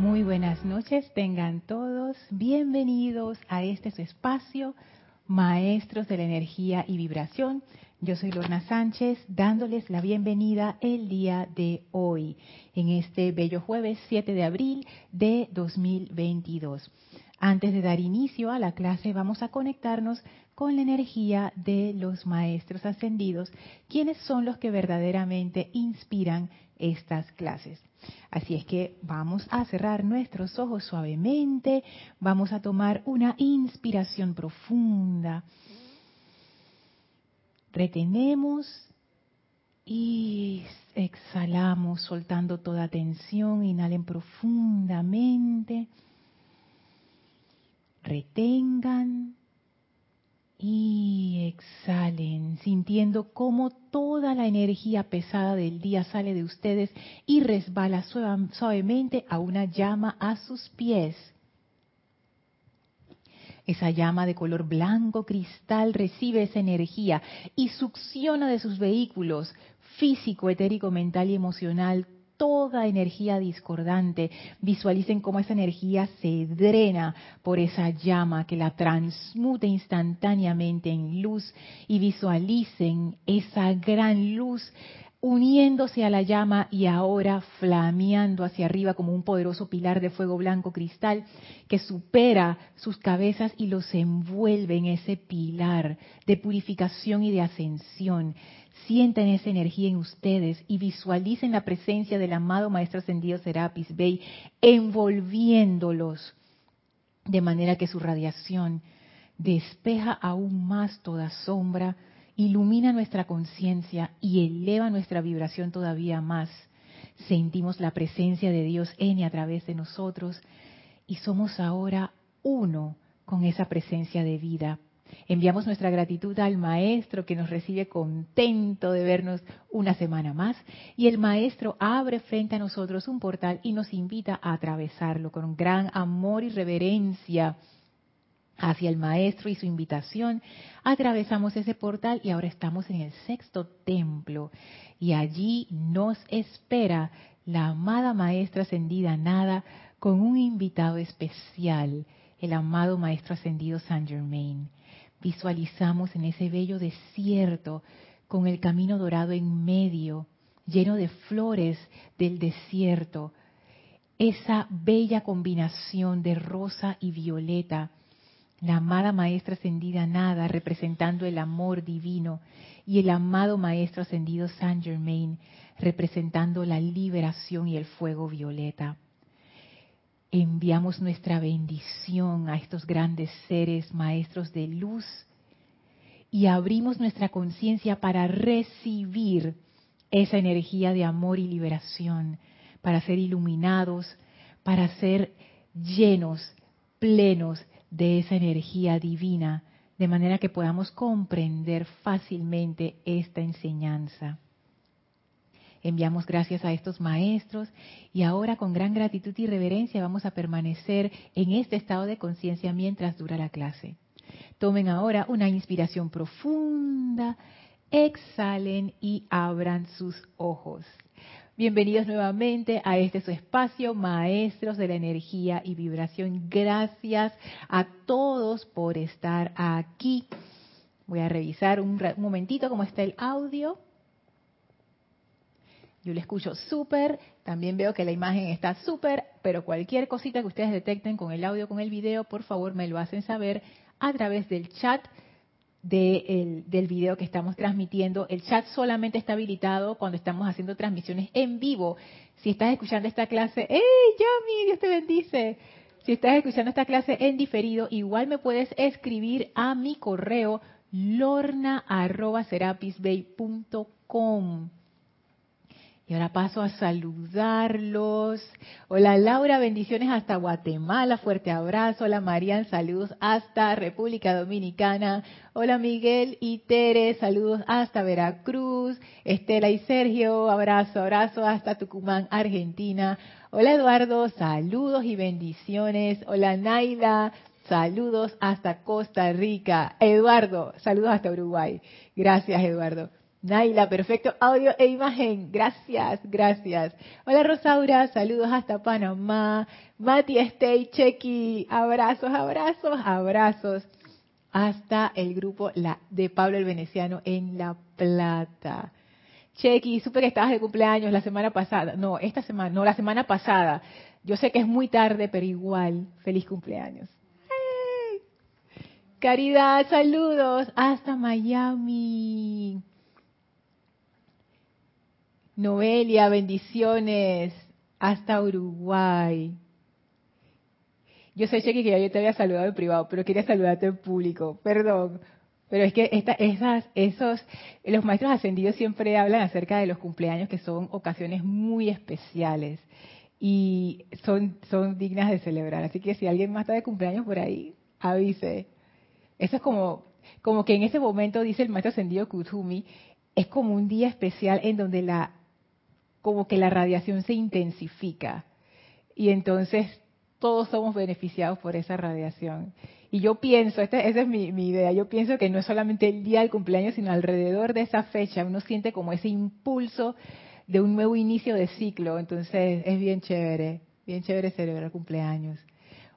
Muy buenas noches, tengan todos bienvenidos a este su espacio, Maestros de la Energía y Vibración. Yo soy Lorna Sánchez, dándoles la bienvenida el día de hoy, en este bello jueves 7 de abril de 2022. Antes de dar inicio a la clase, vamos a conectarnos con la energía de los maestros ascendidos, quienes son los que verdaderamente inspiran estas clases. Así es que vamos a cerrar nuestros ojos suavemente, vamos a tomar una inspiración profunda. Retenemos y exhalamos soltando toda tensión, inhalen profundamente retengan y exhalen, sintiendo cómo toda la energía pesada del día sale de ustedes y resbala suavemente a una llama a sus pies. Esa llama de color blanco cristal recibe esa energía y succiona de sus vehículos físico, etérico, mental y emocional toda energía discordante. Visualicen cómo esa energía se drena por esa llama que la transmute instantáneamente en luz y visualicen esa gran luz uniéndose a la llama y ahora flameando hacia arriba como un poderoso pilar de fuego blanco cristal que supera sus cabezas y los envuelve en ese pilar de purificación y de ascensión sientan esa energía en ustedes y visualicen la presencia del amado Maestro Ascendido Serapis Bey envolviéndolos de manera que su radiación despeja aún más toda sombra, ilumina nuestra conciencia y eleva nuestra vibración todavía más. Sentimos la presencia de Dios en a través de nosotros y somos ahora uno con esa presencia de vida Enviamos nuestra gratitud al Maestro que nos recibe contento de vernos una semana más. Y el Maestro abre frente a nosotros un portal y nos invita a atravesarlo con gran amor y reverencia hacia el Maestro y su invitación. Atravesamos ese portal y ahora estamos en el sexto templo. Y allí nos espera la amada Maestra Ascendida Nada con un invitado especial, el amado Maestro Ascendido Saint Germain visualizamos en ese bello desierto con el camino dorado en medio, lleno de flores del desierto, esa bella combinación de rosa y violeta, la amada maestra ascendida Nada representando el amor divino y el amado maestro ascendido Saint Germain representando la liberación y el fuego violeta enviamos nuestra bendición a estos grandes seres maestros de luz y abrimos nuestra conciencia para recibir esa energía de amor y liberación, para ser iluminados, para ser llenos, plenos de esa energía divina, de manera que podamos comprender fácilmente esta enseñanza. Enviamos gracias a estos maestros y ahora con gran gratitud y reverencia vamos a permanecer en este estado de conciencia mientras dura la clase. Tomen ahora una inspiración profunda, exhalen y abran sus ojos. Bienvenidos nuevamente a este su espacio, maestros de la energía y vibración. Gracias a todos por estar aquí. Voy a revisar un, momentito cómo está el audio. Yo le escucho súper, también veo que la imagen está súper, pero cualquier cosita que ustedes detecten con el audio, con el video, por favor me lo hacen saber a través del chat del video que estamos transmitiendo. El chat solamente está habilitado cuando estamos haciendo transmisiones en vivo. Si estás escuchando esta clase, ¡hey, Yami! Dios te bendice. Si estás escuchando esta clase en diferido, igual me puedes escribir a mi correo lorna.serapisbay.com. Y ahora paso a saludarlos. Hola Laura, bendiciones hasta Guatemala, fuerte abrazo. Hola Marian, saludos hasta República Dominicana. Hola Miguel y Tere, saludos hasta Veracruz. Estela y Sergio, abrazo, abrazo hasta Tucumán, Argentina. Hola Eduardo, saludos y bendiciones. Hola Naila, saludos hasta Costa Rica. Eduardo, saludos hasta Uruguay. Gracias Eduardo. Naila, perfecto audio e imagen. Gracias, gracias. Hola Rosaura, saludos hasta Panamá. Mati, Stay, Chequi, abrazos, abrazos, abrazos. Hasta el grupo de Pablo el Veneciano en La Plata. Chequi, supe que estabas de cumpleaños la semana pasada. No, esta semana, no, la semana pasada. Yo sé que es muy tarde, pero igual, feliz cumpleaños. Caridad, saludos hasta Miami. Noelia, bendiciones hasta Uruguay. Yo sé, Chequi, que ya yo te había saludado en privado, pero quería saludarte en público. Perdón. Pero es que esta, esas, esos, los maestros ascendidos siempre hablan acerca de los cumpleaños, que son ocasiones muy especiales y son, son dignas de celebrar. Así que si alguien más está de cumpleaños por ahí, avise. Eso es como, como que en ese momento, dice el maestro ascendido Kutumi, es como un día especial en donde la como que la radiación se intensifica y entonces todos somos beneficiados por esa radiación. Y yo pienso, esta, esa es mi, idea, yo pienso que no es solamente el día del cumpleaños, sino alrededor de esa fecha uno siente como ese impulso de un nuevo inicio de ciclo. Entonces es bien chévere, bien chévere celebrar cumpleaños.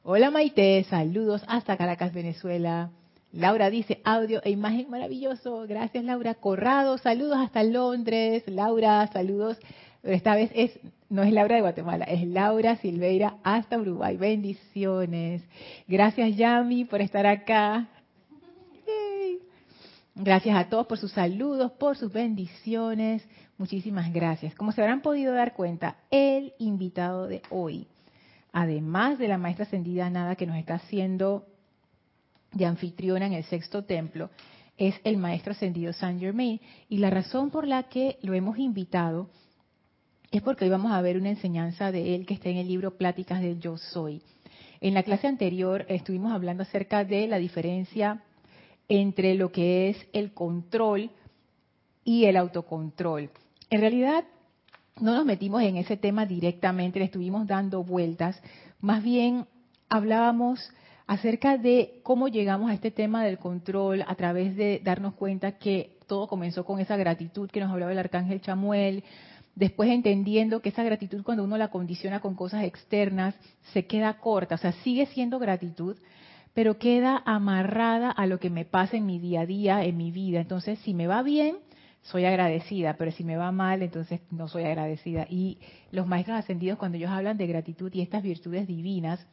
Hola Maite, saludos hasta Caracas, Venezuela. Laura dice audio e imagen maravilloso. Gracias Laura. Corrado, saludos hasta Londres. Laura, saludos pero esta vez es no es Laura de Guatemala, es Laura Silveira hasta Uruguay. Bendiciones. Gracias Yami por estar acá. Gracias a todos por sus saludos, por sus bendiciones. Muchísimas gracias. Como se habrán podido dar cuenta, el invitado de hoy, además de la maestra ascendida Nada que nos está haciendo de anfitriona en el sexto templo, es el maestro ascendido Saint Germain. Y la razón por la que lo hemos invitado es porque hoy vamos a ver una enseñanza de él que está en el libro Pláticas del Yo Soy. En la clase anterior estuvimos hablando acerca de la diferencia entre lo que es el control y el autocontrol. En realidad no nos metimos en ese tema directamente, le estuvimos dando vueltas, más bien hablábamos acerca de cómo llegamos a este tema del control a través de darnos cuenta que todo comenzó con esa gratitud que nos hablaba el arcángel Chamuel, después entendiendo que esa gratitud cuando uno la condiciona con cosas externas se queda corta, o sea, sigue siendo gratitud, pero queda amarrada a lo que me pasa en mi día a día, en mi vida. Entonces, si me va bien, soy agradecida, pero si me va mal, entonces no soy agradecida. Y los maestros ascendidos, cuando ellos hablan de gratitud y estas virtudes divinas,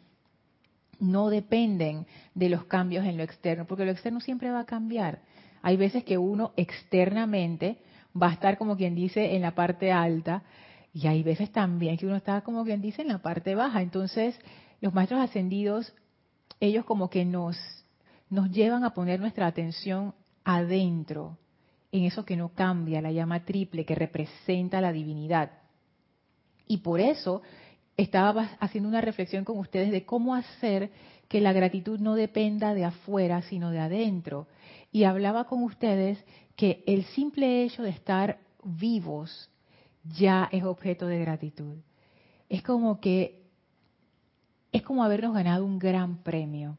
no dependen de los cambios en lo externo, porque lo externo siempre va a cambiar. Hay veces que uno externamente va a estar como quien dice en la parte alta y hay veces también que uno está como quien dice en la parte baja. Entonces, los maestros ascendidos, ellos como que nos, nos llevan a poner nuestra atención adentro, en eso que no cambia, la llama triple que representa la divinidad. Y por eso estaba haciendo una reflexión con ustedes de cómo hacer que la gratitud no dependa de afuera, sino de adentro. Y hablaba con ustedes que el simple hecho de estar vivos ya es objeto de gratitud. Es como que es como habernos ganado un gran premio.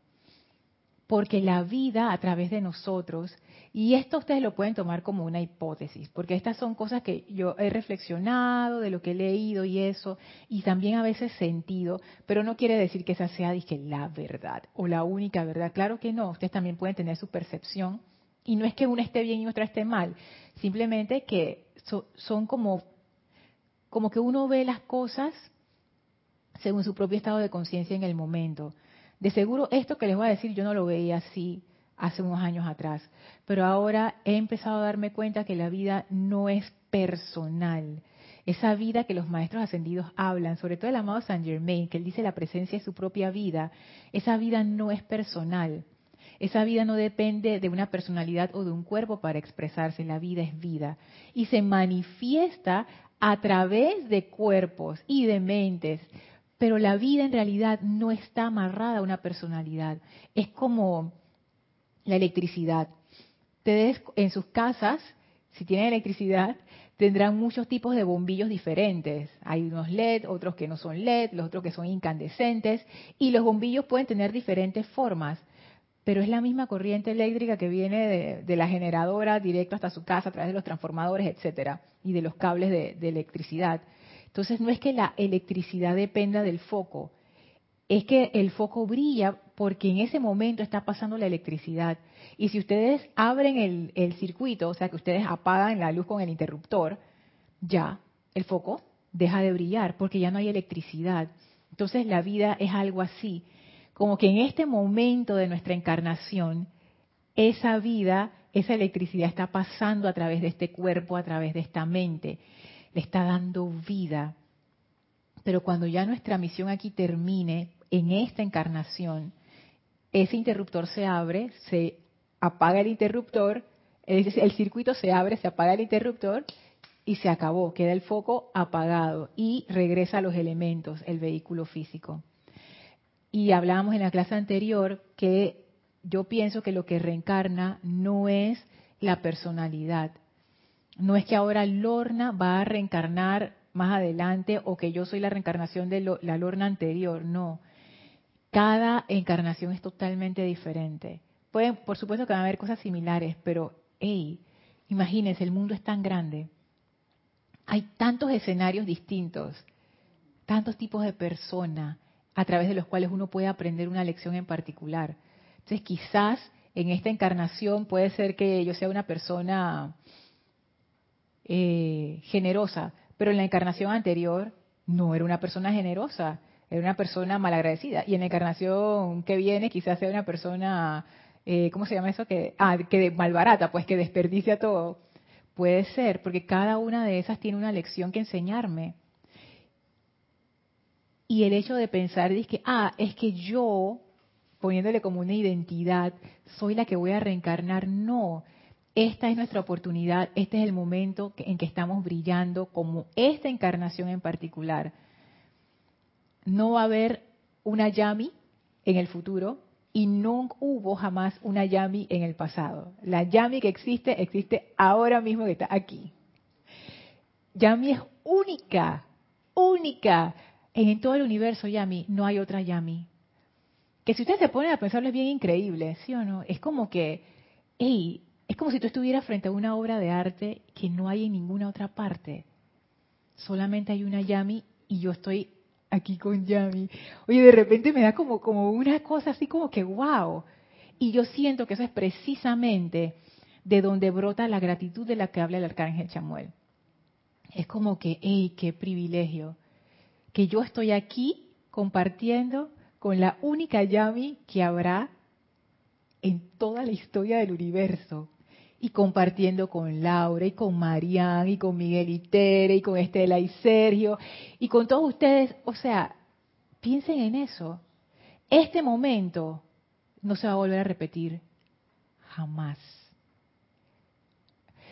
Porque la vida a través de nosotros, y esto ustedes lo pueden tomar como una hipótesis, porque estas son cosas que yo he reflexionado, de lo que he leído y eso, y también a veces sentido, pero no quiere decir que esa sea la verdad o la única verdad. Claro que no, ustedes también pueden tener su percepción y no es que una esté bien y otra esté mal, simplemente que son como, como que uno ve las cosas según su propio estado de conciencia en el momento. De seguro esto que les voy a decir yo no lo veía así hace unos años atrás, pero ahora he empezado a darme cuenta que la vida no es personal. Esa vida que los maestros ascendidos hablan, sobre todo el amado Saint Germain, que él dice la presencia de su propia vida, esa vida no es personal. Esa vida no depende de una personalidad o de un cuerpo para expresarse, la vida es vida. Y se manifiesta a través de cuerpos y de mentes, pero la vida en realidad no está amarrada a una personalidad. Es como la electricidad. Ustedes en sus casas, si tienen electricidad, tendrán muchos tipos de bombillos diferentes. Hay unos LED, otros que no son LED, los otros que son incandescentes, y los bombillos pueden tener diferentes formas pero es la misma corriente eléctrica que viene de, la generadora directo hasta su casa a través de los transformadores, etcétera, y de los cables de, de electricidad. Entonces no es que la electricidad dependa del foco, es que el foco brilla porque en ese momento está pasando la electricidad. Y si ustedes abren el, el, circuito, o sea que ustedes apagan la luz con el interruptor, ya el foco deja de brillar porque ya no hay electricidad. Entonces la vida es algo así, como que en este momento de nuestra encarnación, esa vida, esa electricidad está pasando a través de este cuerpo, a través de esta mente, le está dando vida. Pero cuando ya nuestra misión aquí termine, en esta encarnación, ese interruptor se abre, se apaga el interruptor, el circuito se abre, se apaga el interruptor y se acabó, queda el foco apagado y regresa a los elementos, el vehículo físico. Y hablábamos en la clase anterior que yo pienso que lo que reencarna no es la personalidad. No es que ahora Lorna va a reencarnar más adelante o que yo soy la reencarnación de la Lorna anterior, no. Cada encarnación es totalmente diferente. Pueden, por supuesto que van a haber cosas similares, pero, hey, imagínense, el mundo es tan grande. Hay tantos escenarios distintos, tantos tipos de personas a través de los cuales uno puede aprender una lección en particular. Entonces, quizás en esta encarnación puede ser que yo sea una persona eh, generosa, pero en la encarnación anterior no era una persona generosa era una persona malagradecida. Y en la encarnación que viene quizás sea una persona, eh, ¿cómo se llama eso? Que, ah, que malbarata, pues que desperdicia todo. Puede ser, porque cada una de esas tiene una lección que enseñarme. Y el hecho de pensar, es que, ah, es que yo, poniéndole como una identidad, soy la que voy a reencarnar. No, esta es nuestra oportunidad, este es el momento en que estamos brillando como esta encarnación en particular no va a haber una Yami en el futuro y no hubo jamás una Yami en el pasado. La Yami que existe, existe ahora mismo que está aquí. Yami es única, única. En todo el universo Yami no hay otra Yami. Que si ustedes se ponen a pensarlo es bien increíble, ¿sí o no? Es como que, hey, es como si tú estuvieras frente a una obra de arte que no hay en ninguna otra parte. Solamente hay una Yami y yo estoy aquí con Yami. Oye, de repente me da como, como una cosa así como que wow. Y yo siento que eso es precisamente de donde brota la gratitud de la que habla el arcángel Chamuel. Es como que, hey, qué privilegio, que yo estoy aquí compartiendo con la única Yami que habrá en toda la historia del universo y compartiendo con Laura y con Marian y con Miguel y Tere y con Estela y Sergio y con todos ustedes. O sea, piensen en eso. Este momento no se va a volver a repetir jamás.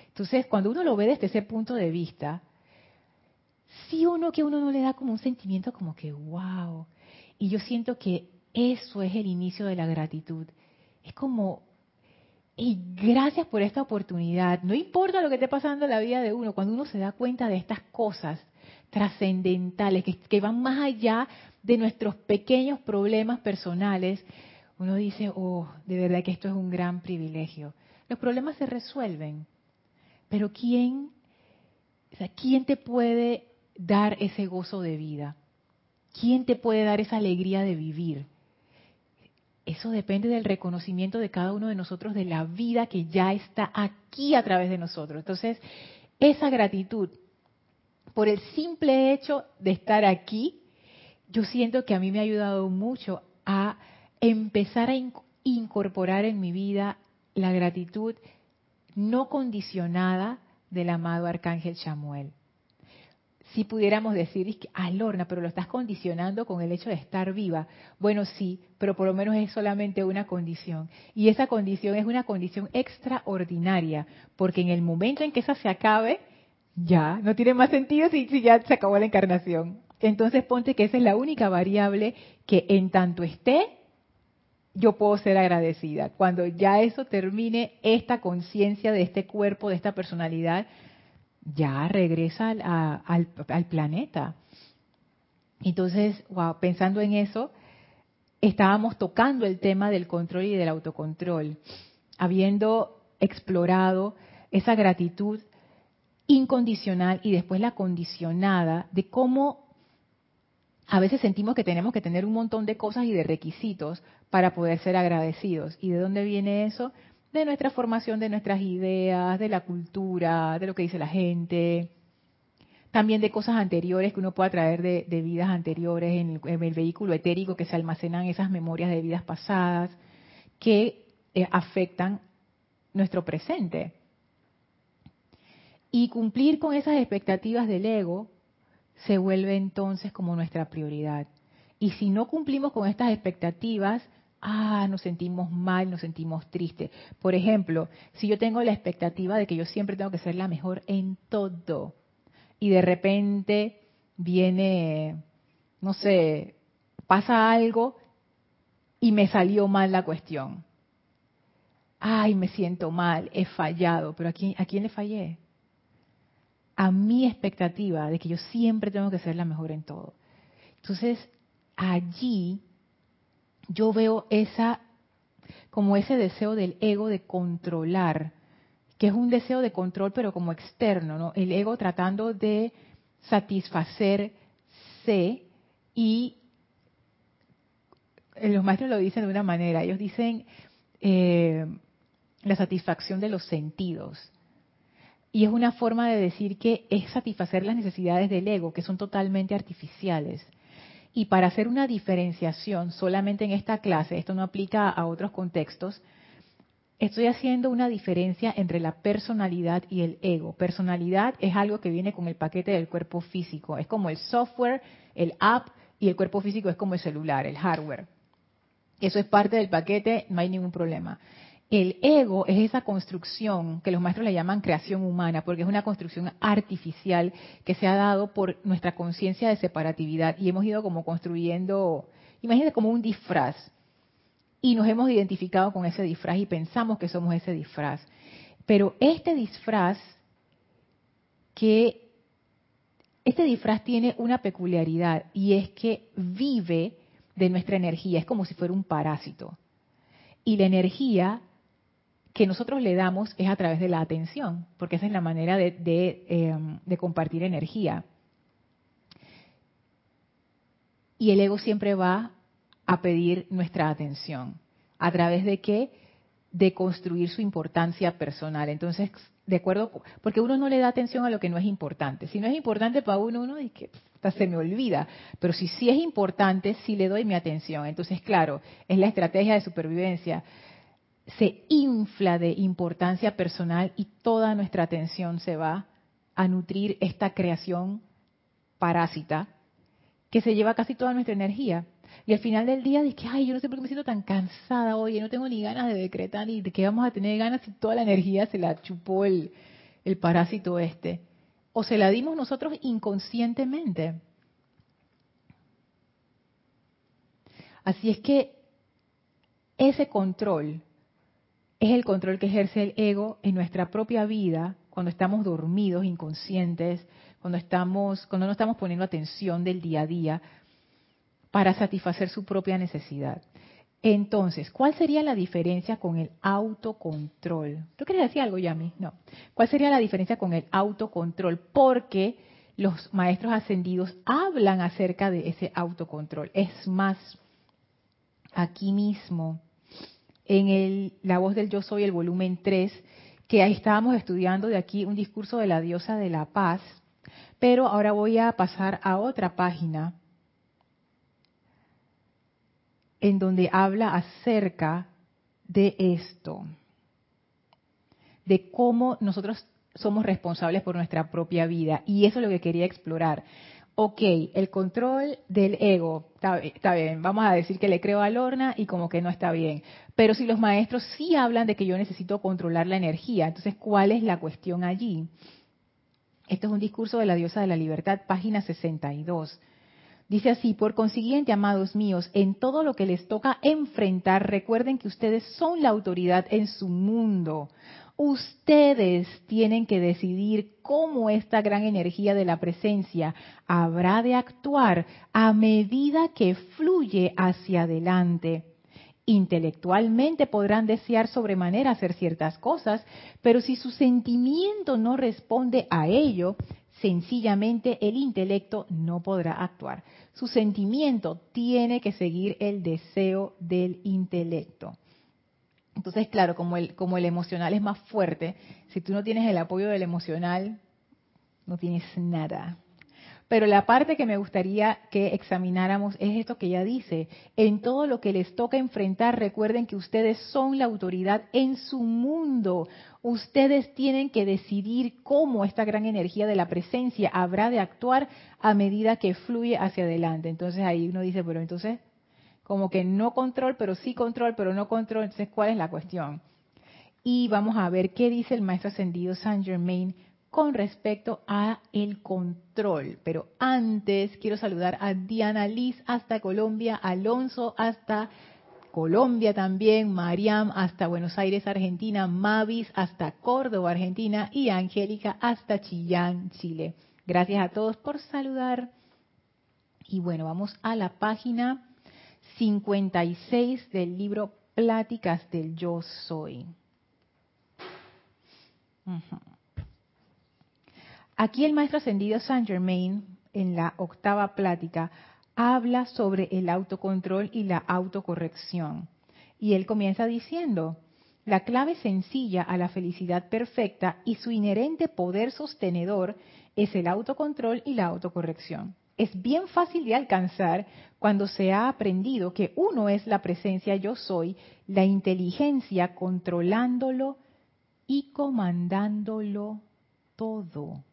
Entonces, cuando uno lo ve desde ese punto de vista, sí o no que uno no le da como un sentimiento como que, wow. Y yo siento que eso es el inicio de la gratitud. Es como y gracias por esta oportunidad. No importa lo que esté pasando en la vida de uno, cuando uno se da cuenta de estas cosas trascendentales que, van más allá de nuestros pequeños problemas personales, uno dice, oh, de verdad que esto es un gran privilegio. Los problemas se resuelven, pero ¿quién, ¿quién te puede dar ese gozo de vida? ¿Quién te puede dar esa alegría de vivir? Eso depende del reconocimiento de cada uno de nosotros de la vida que ya está aquí a través de nosotros. Entonces, esa gratitud por el simple hecho de estar aquí, yo siento que a mí me ha ayudado mucho a empezar a incorporar en mi vida la gratitud no condicionada del amado arcángel Samuel si pudiéramos decir, ah, Lorna, pero lo estás condicionando con el hecho de estar viva. Bueno, sí, pero por lo menos es solamente una condición. Y esa condición es una condición extraordinaria, porque en el momento en que esa se acabe, ya, no tiene más sentido si, si ya se acabó la encarnación. Entonces ponte que esa es la única variable que en tanto esté, yo puedo ser agradecida. Cuando ya eso termine, esta conciencia de este cuerpo, de esta personalidad, ya regresa al, planeta. Entonces, wow, pensando en eso, estábamos tocando el tema del control y del autocontrol, habiendo explorado esa gratitud incondicional y después la condicionada de cómo a veces sentimos que tenemos que tener un montón de cosas y de requisitos para poder ser agradecidos. ¿Y de dónde viene eso? De nuestra formación, de nuestras ideas, de la cultura, de lo que dice la gente, también de cosas anteriores que uno pueda traer de, vidas anteriores en el, vehículo etérico que se almacenan esas memorias de vidas pasadas que eh, afectan nuestro presente. Y cumplir con esas expectativas del ego se vuelve entonces como nuestra prioridad. Y si no cumplimos con estas expectativas, ah, nos sentimos mal, nos sentimos tristes. Por ejemplo, si yo tengo la expectativa de que yo siempre tengo que ser la mejor en todo, y de repente viene, no sé, pasa algo y me salió mal la cuestión. Ay, me siento mal, he fallado, pero ¿a quién, ¿a le fallé? A mi expectativa de que yo siempre tengo que ser la mejor en todo. Entonces, allí yo veo esa, como ese deseo del ego de controlar que es un deseo de control, pero como externo, ¿no? El ego tratando de satisfacerse y los maestros lo dicen de una manera, ellos dicen eh, la satisfacción de los sentidos. Y es una forma de decir que es satisfacer las necesidades del ego, que son totalmente artificiales. Y para hacer una diferenciación solamente en esta clase, esto no aplica a otros contextos, estoy haciendo una diferencia entre la personalidad y el ego. Personalidad es algo que viene con el paquete del cuerpo físico. Es como el software, el app y el cuerpo físico es como el celular, el hardware. Eso es parte del paquete, no hay ningún problema. El ego es esa construcción que los maestros le llaman creación humana, porque es una construcción artificial que se ha dado por nuestra conciencia de separatividad y hemos ido como construyendo, imagínense como un disfraz y nos hemos identificado con ese disfraz y pensamos que somos ese disfraz. Pero este disfraz que este disfraz tiene una peculiaridad y es que vive de nuestra energía, es como si fuera un parásito. Y la energía que nosotros le damos es a través de la atención, porque esa es la manera em, de compartir energía. Y el ego siempre va a pedir nuestra atención. ¿A través de qué? De construir su importancia personal. Entonces, de acuerdo, porque uno no le da atención a lo que no es importante. Si no es importante para uno, uno dice que se me olvida. Pero si sí es importante, sí le doy mi atención. Entonces, claro, es la estrategia de supervivencia. Se infla de importancia personal y toda nuestra atención se va a nutrir esta creación parásita que se lleva casi toda nuestra energía. Y al final del día dije, ay, yo no sé por qué me siento tan cansada hoy, no tengo ni ganas de decretar ni de qué vamos a tener ganas si toda la energía se la chupó el, el parásito este. O se la dimos nosotros inconscientemente. Así es que ese control es el control que ejerce el ego en nuestra propia vida cuando estamos dormidos, inconscientes, cuando estamos, cuando no estamos poniendo atención del día a día, para satisfacer su propia necesidad. Entonces, ¿cuál sería la diferencia con el autocontrol? ¿Tú quieres decir algo, Yami? No. ¿Cuál sería la diferencia con el autocontrol? Porque los maestros ascendidos hablan acerca de ese autocontrol. Es más, aquí mismo, en el, La voz del yo soy, el volumen 3, que ahí estábamos estudiando de aquí un discurso de la diosa de la paz, pero ahora voy a pasar a otra página en donde habla acerca de esto, de cómo nosotros somos responsables por nuestra propia vida. Y eso es lo que quería explorar. Ok, el control del ego, está, bien, vamos a decir que le creo a Lorna y como que no está bien. Pero si los maestros sí hablan de que yo necesito controlar la energía, entonces, ¿cuál es la cuestión allí? Esto es un discurso de la diosa de la libertad, página 62. Dice así, por consiguiente, amados míos, en todo lo que les toca enfrentar, recuerden que ustedes son la autoridad en su mundo. Ustedes tienen que decidir cómo esta gran energía de la presencia habrá de actuar a medida que fluye hacia adelante. Intelectualmente podrán desear sobremanera hacer ciertas cosas, pero si su sentimiento no responde a ello, sencillamente el intelecto no podrá actuar. Su sentimiento tiene que seguir el deseo del intelecto. Entonces, claro, como el, como el emocional es más fuerte, si tú no tienes el apoyo del emocional, no tienes nada. Pero la parte que me gustaría que examináramos es esto que ella dice. En todo lo que les toca enfrentar, recuerden que ustedes son la autoridad en su mundo. Ustedes tienen que decidir cómo esta gran energía de la presencia habrá de actuar a medida que fluye hacia adelante. Entonces ahí uno dice, pero entonces, como que no control, pero sí control, pero no control. Entonces, ¿cuál es la cuestión? Y vamos a ver qué dice el maestro ascendido Saint Germain con respecto a el control. Pero antes quiero saludar a Diana Liz hasta Colombia, Alonso hasta Colombia también, Mariam hasta Buenos Aires, Argentina, Mavis hasta Córdoba, Argentina y Angélica hasta Chillán, Chile. Gracias a todos por saludar. Y bueno, vamos a la página 56 del libro Pláticas del Yo Soy. Aquí el maestro ascendido Saint Germain, en la octava plática, habla sobre el autocontrol y la autocorrección. Y él comienza diciendo, la clave sencilla a la felicidad perfecta y su inherente poder sostenedor es el autocontrol y la autocorrección es bien fácil de alcanzar cuando se ha aprendido que uno es la presencia yo soy, la inteligencia controlándolo y comandándolo todo.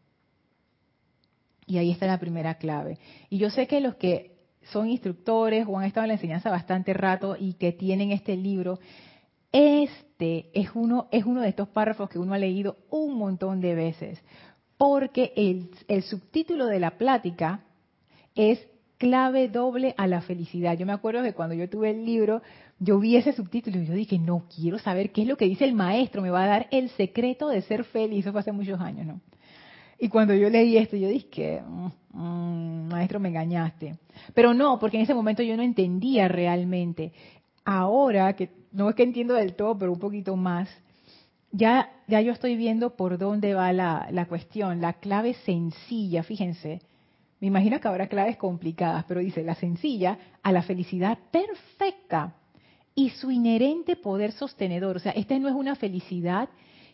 Y ahí está la primera clave. Y yo sé que los que son instructores o han estado en la enseñanza bastante rato y que tienen este libro, este es uno, es uno de estos párrafos que uno ha leído un montón de veces. Porque el, el subtítulo de la plática es clave doble a la felicidad. Yo me acuerdo que cuando yo tuve el libro, yo vi ese subtítulo y yo dije, no, quiero saber qué es lo que dice el maestro, me va a dar el secreto de ser feliz. Eso fue hace muchos años, ¿no? Y cuando yo leí esto, yo dije, mm, mm, maestro, me engañaste. Pero no, porque en ese momento yo no entendía realmente. Ahora, que no es que entiendo del todo, pero un poquito más, ya, ya yo estoy viendo por dónde va la, la cuestión. La clave sencilla, fíjense, me imagino que habrá claves complicadas, pero dice la sencilla a la felicidad perfecta y su inherente poder sostenedor. O sea, esta no es una felicidad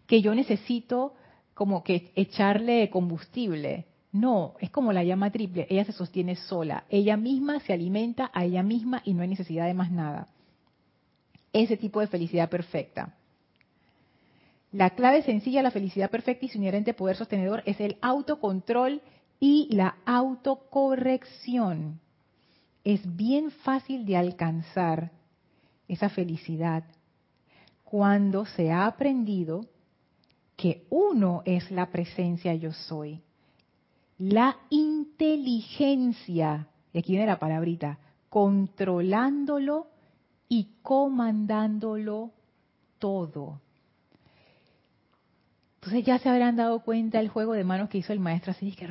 que yo necesito como que echarle combustible. No, es como la llama triple. Ella se sostiene sola. Ella misma se alimenta a ella misma y no hay necesidad de más nada. Ese tipo de felicidad perfecta. La clave sencilla a la felicidad perfecta y su inherente poder sostenedor es el autocontrol y la autocorrección. Es bien fácil de alcanzar esa felicidad cuando se ha aprendido que uno es la presencia yo soy. La inteligencia, y aquí viene la palabrita, controlándolo y comandándolo todo. Entonces ya se habrán dado cuenta el juego de manos que hizo el maestro, así que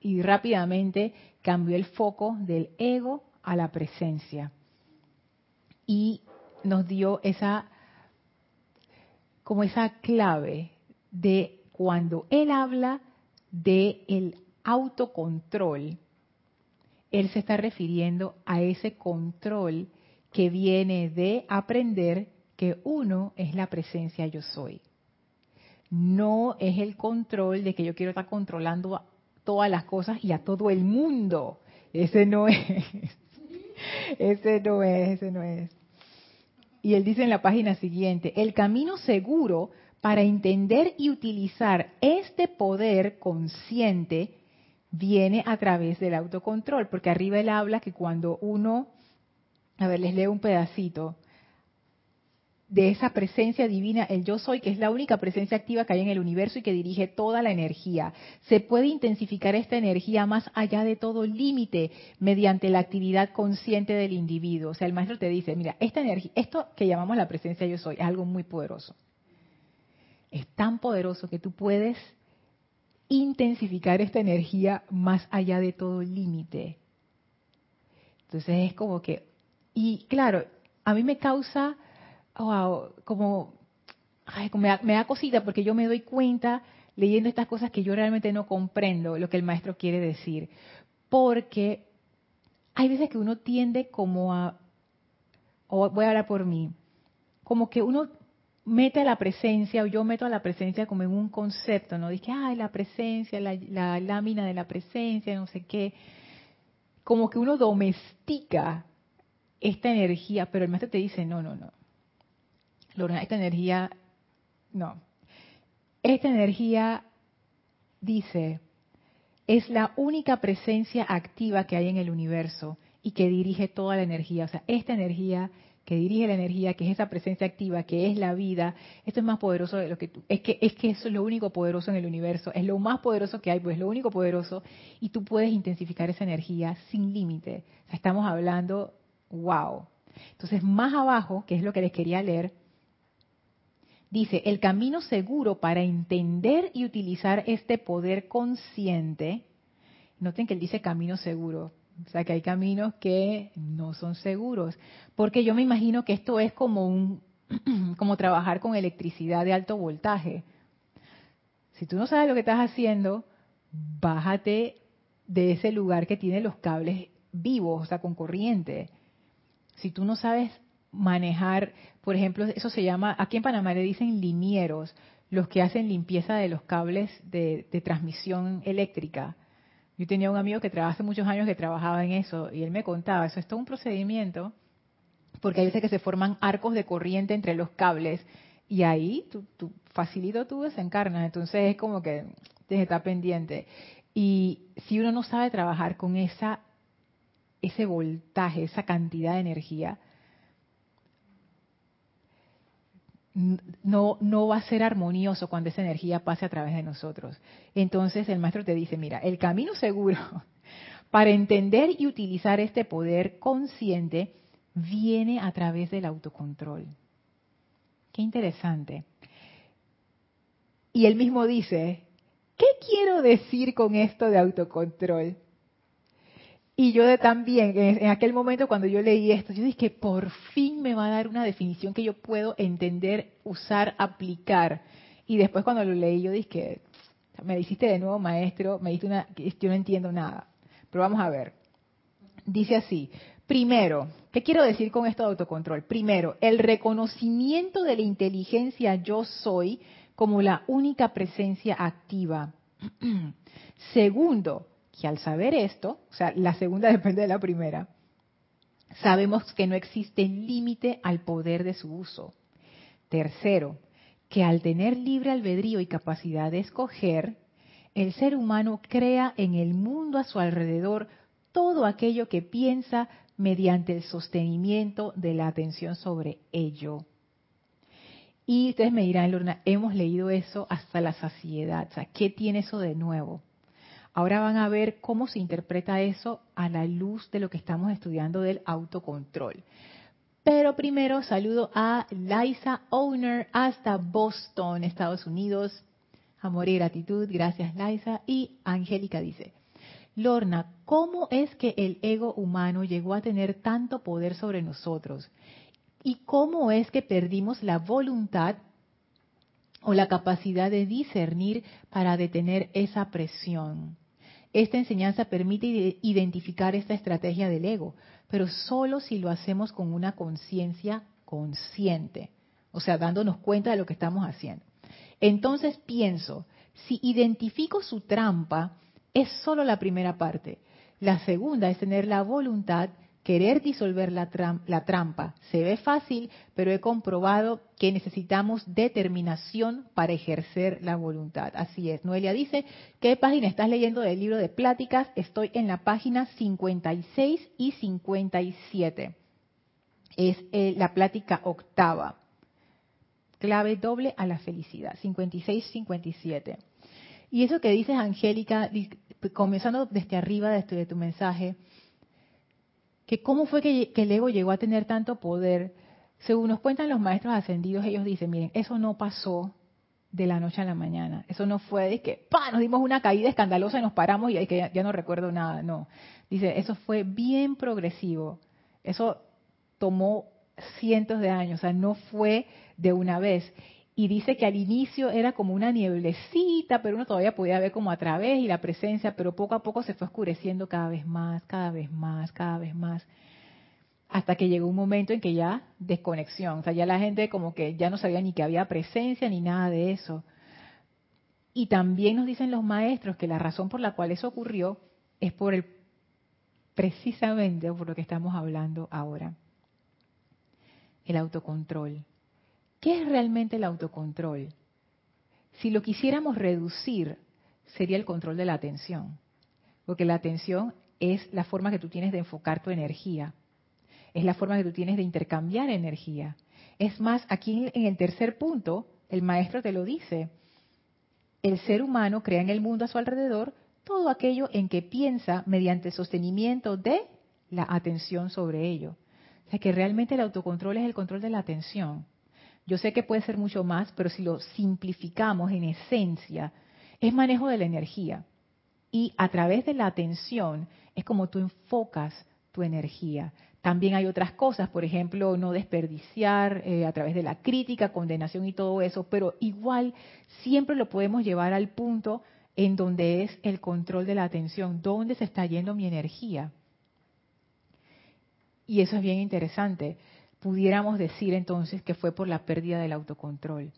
y rápidamente cambió el foco del ego a la presencia. Y nos dio esa, como esa clave de cuando él habla de el autocontrol, él se está refiriendo a ese control que viene de aprender que uno es la presencia yo soy. No es el control de que yo quiero estar controlando todas las cosas y a todo el mundo. Ese no es. Ese no es, ese no es. Y él dice en la página siguiente, el camino seguro para entender y utilizar este poder consciente viene a través del autocontrol, porque arriba él habla que cuando uno, a ver, les leo un pedacito, de esa presencia divina, el yo soy, que es la única presencia activa que hay en el universo y que dirige toda la energía. Se puede intensificar esta energía más allá de todo límite mediante la actividad consciente del individuo. O sea, el maestro te dice, mira, esta energía, esto que llamamos la presencia yo soy, es algo muy poderoso. es tan poderoso que tú puedes intensificar esta energía más allá de todo límite. Entonces es como que, y claro, a mí me causa, como, me, da, me da cosita porque yo me doy cuenta leyendo estas cosas que yo realmente no comprendo lo que el maestro quiere decir. Porque hay veces que uno tiende como a, o voy a hablar por mí, como que uno mete a la presencia, o yo meto a la presencia como en un concepto, ¿no? Dice, ay, la presencia, la, la lámina de la presencia, no sé qué. Como que uno domestica esta energía, pero el maestro te dice, no, no, no. Lorena, esta energía, no. Esta energía, dice, es la única presencia activa que hay en el universo y que dirige toda la energía. O sea, esta energía que dirige la energía, que es esa presencia activa, que es la vida, esto es más poderoso de lo que tú, es que es que eso es lo único poderoso en el universo, es lo más poderoso que hay, pues es lo único poderoso y tú puedes intensificar esa energía sin límite. O sea, estamos hablando, wow. Entonces, más abajo, que es lo que les quería leer, dice, el camino seguro para entender y utilizar este poder consciente, noten que él dice camino seguro, o sea que hay caminos que no son seguros. Porque yo me imagino que esto es como un como trabajar con electricidad de alto voltaje. Si tú no sabes lo que estás haciendo, bájate de ese lugar que tiene los cables vivos, o sea, con corriente. Si tú no sabes manejar, por ejemplo, eso se llama, aquí en Panamá le dicen linieros, los que hacen limpieza de los cables de, de transmisión eléctrica. Yo tenía un amigo que hace muchos años que trabajaba en eso y él me contaba, eso es todo un procedimiento, porque hay veces que se forman arcos de corriente entre los cables y ahí tú, facilito tú desencarnas, entonces es como que tienes estar pendiente. Y si uno no sabe trabajar con esa ese voltaje, esa cantidad de energía, no, no va a ser armonioso cuando esa energía pase a través de nosotros. Entonces el maestro te dice, mira, el camino seguro para entender y utilizar este poder consciente viene a través del autocontrol. Qué interesante. Y él mismo dice, ¿qué quiero decir con esto de autocontrol? Y yo también, en aquel momento cuando yo leí esto, yo dije por fin me va a dar una definición que yo puedo entender, usar, aplicar. Y después cuando lo leí, yo dije me hiciste de nuevo maestro, me diste una, yo no entiendo nada. Pero vamos a ver. Dice así, primero, ¿qué quiero decir con esto de autocontrol? Primero, el reconocimiento de la inteligencia yo soy como la única presencia activa. Segundo, que al saber esto, o sea, la segunda depende de la primera, sabemos que no existe límite al poder de su uso. Tercero, que al tener libre albedrío y capacidad de escoger, el ser humano crea en el mundo a su alrededor todo aquello que piensa mediante el sostenimiento de la atención sobre ello. Y ustedes me dirán, Lorna, hemos leído eso hasta la saciedad. ¿qué tiene eso de nuevo? Ahora van a ver cómo se interpreta eso a la luz de lo que estamos estudiando del autocontrol. Pero primero saludo a Liza Owner hasta Boston, Estados Unidos. Amor y gratitud, gracias Liza. Y Angélica dice, Lorna, ¿cómo es que el ego humano llegó a tener tanto poder sobre nosotros? ¿Y cómo es que perdimos la voluntad o la capacidad de discernir para detener esa presión? Esta enseñanza permite identificar esta estrategia del ego, pero solo si lo hacemos con una conciencia consciente, o sea, dándonos cuenta de lo que estamos haciendo. Entonces pienso, si identifico su trampa, es solo la primera parte. La segunda es tener la voluntad querer disolver la, trampa. Se ve fácil, pero he comprobado que necesitamos determinación para ejercer la voluntad. Así es. Noelia dice, ¿qué página estás leyendo del libro de pláticas? Estoy en la página 56 y 57. Es eh, la plática octava. Clave doble a la felicidad. 56-57. Y eso que dices, Angélica, comenzando desde arriba de tu mensaje, que cómo fue que, el ego llegó a tener tanto poder. Según nos cuentan los maestros ascendidos, ellos dicen, miren, eso no pasó de la noche a la mañana. Eso no fue de que, pa, nos dimos una caída escandalosa y nos paramos y que ya, no recuerdo nada. No. Dice, eso fue bien progresivo. Eso tomó cientos de años, o sea, no fue de una vez. Y dice que al inicio era como una nieblecita, pero uno todavía podía ver como a través y la presencia, pero poco a poco se fue oscureciendo cada vez más, cada vez más, cada vez más hasta que llegó un momento en que ya desconexión, o sea, ya la gente como que ya no sabía ni que había presencia ni nada de eso. Y también nos dicen los maestros que la razón por la cual eso ocurrió es por el precisamente por lo que estamos hablando ahora. El autocontrol. ¿Qué es realmente el autocontrol? Si lo quisiéramos reducir, sería el control de la atención. Porque la atención es la forma que tú tienes de enfocar tu energía es la forma que tú tienes de intercambiar energía. Es más, aquí en el tercer punto, el maestro te lo dice. El ser humano crea en el mundo a su alrededor todo aquello en que piensa mediante el sostenimiento de la atención sobre ello. O sea que realmente el autocontrol es el control de la atención. Yo sé que puede ser mucho más, pero si lo simplificamos en esencia, es manejo de la energía. Y a través de la atención es como tú enfocas tu energía. También hay otras cosas, por ejemplo, no desperdiciar eh, a través de la crítica, condenación y todo eso, pero igual siempre lo podemos llevar al punto en donde es el control de la atención, dónde se está yendo mi energía. Y eso es bien interesante. Pudiéramos decir entonces que fue por la pérdida del autocontrol.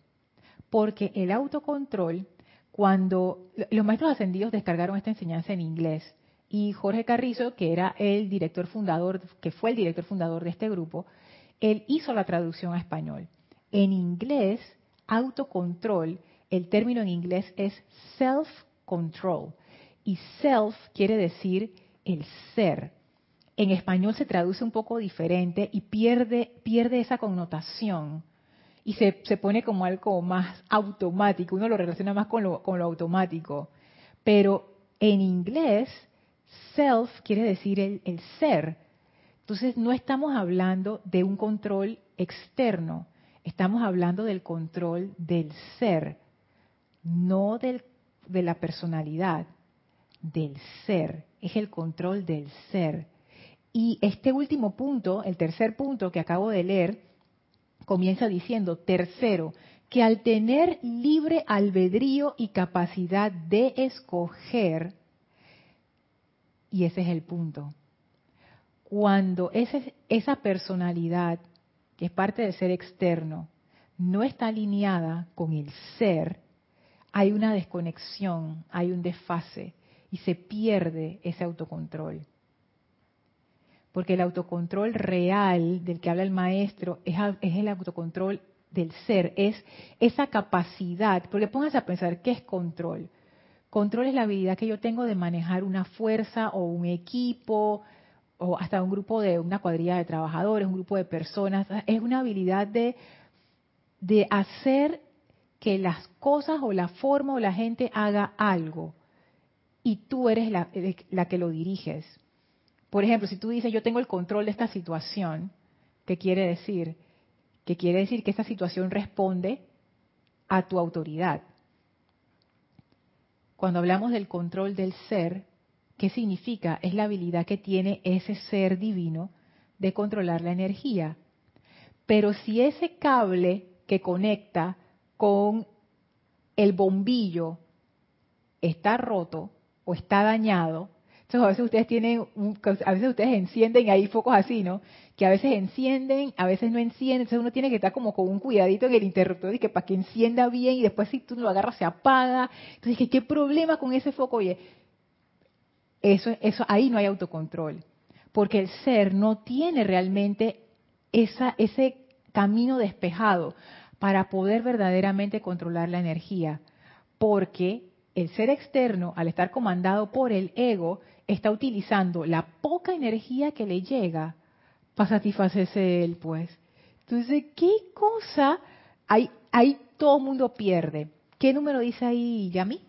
Porque el autocontrol, cuando los maestros ascendidos descargaron esta enseñanza en inglés, y Jorge Carrizo, que era el director fundador, que fue el director fundador de este grupo, él hizo la traducción a español. En inglés, autocontrol, el término en inglés es self-control. Y self quiere decir el ser. En español se traduce un poco diferente y pierde, esa connotación. Y se, pone como algo más automático. Uno lo relaciona más con lo, con lo automático. Pero en inglés, self quiere decir el, ser. Entonces no estamos hablando de un control externo, estamos hablando del control del ser, no del, de la personalidad, del ser, es el control del ser. Y este último punto, el tercer punto que acabo de leer, comienza diciendo, tercero, que al tener libre albedrío y capacidad de escoger, y ese es el punto. Cuando esa personalidad, que es parte del ser externo, no está alineada con el ser, hay una desconexión, hay un desfase y se pierde ese autocontrol. Porque el autocontrol real del que habla el maestro es, es el autocontrol del ser, es esa capacidad, porque pónganse a pensar, ¿qué es control? Control es la habilidad que yo tengo de manejar una fuerza o un equipo o hasta un grupo de una cuadrilla de trabajadores, un grupo de personas. Es una habilidad de, de hacer que las cosas o la forma o la gente haga algo y tú eres la, la que lo diriges. Por ejemplo, si tú dices yo tengo el control de esta situación, ¿qué quiere decir? Que quiere decir que esta situación responde a tu autoridad. Cuando hablamos del control del ser, ¿qué significa? Es la habilidad que tiene ese ser divino de controlar la energía. Pero si ese cable que conecta con el bombillo está roto o está dañado, entonces a veces ustedes tienen, a veces ustedes encienden ahí focos así, ¿no? Que a veces encienden, a veces no encienden, entonces uno tiene que estar como con un cuidadito en el interruptor y que para que encienda bien y después si tú lo agarras se apaga. Entonces, ¿qué problema con ese foco? Oye, eso, ahí no hay autocontrol, porque el ser no tiene realmente ese camino despejado para poder verdaderamente controlar la energía, porque el ser externo, al estar comandado por el ego, está utilizando la poca energía que le llega para satisfacerse él, pues. Entonces, ¿qué cosa? Ahí, ahí todo el mundo pierde. ¿Qué número dice ahí, Yami?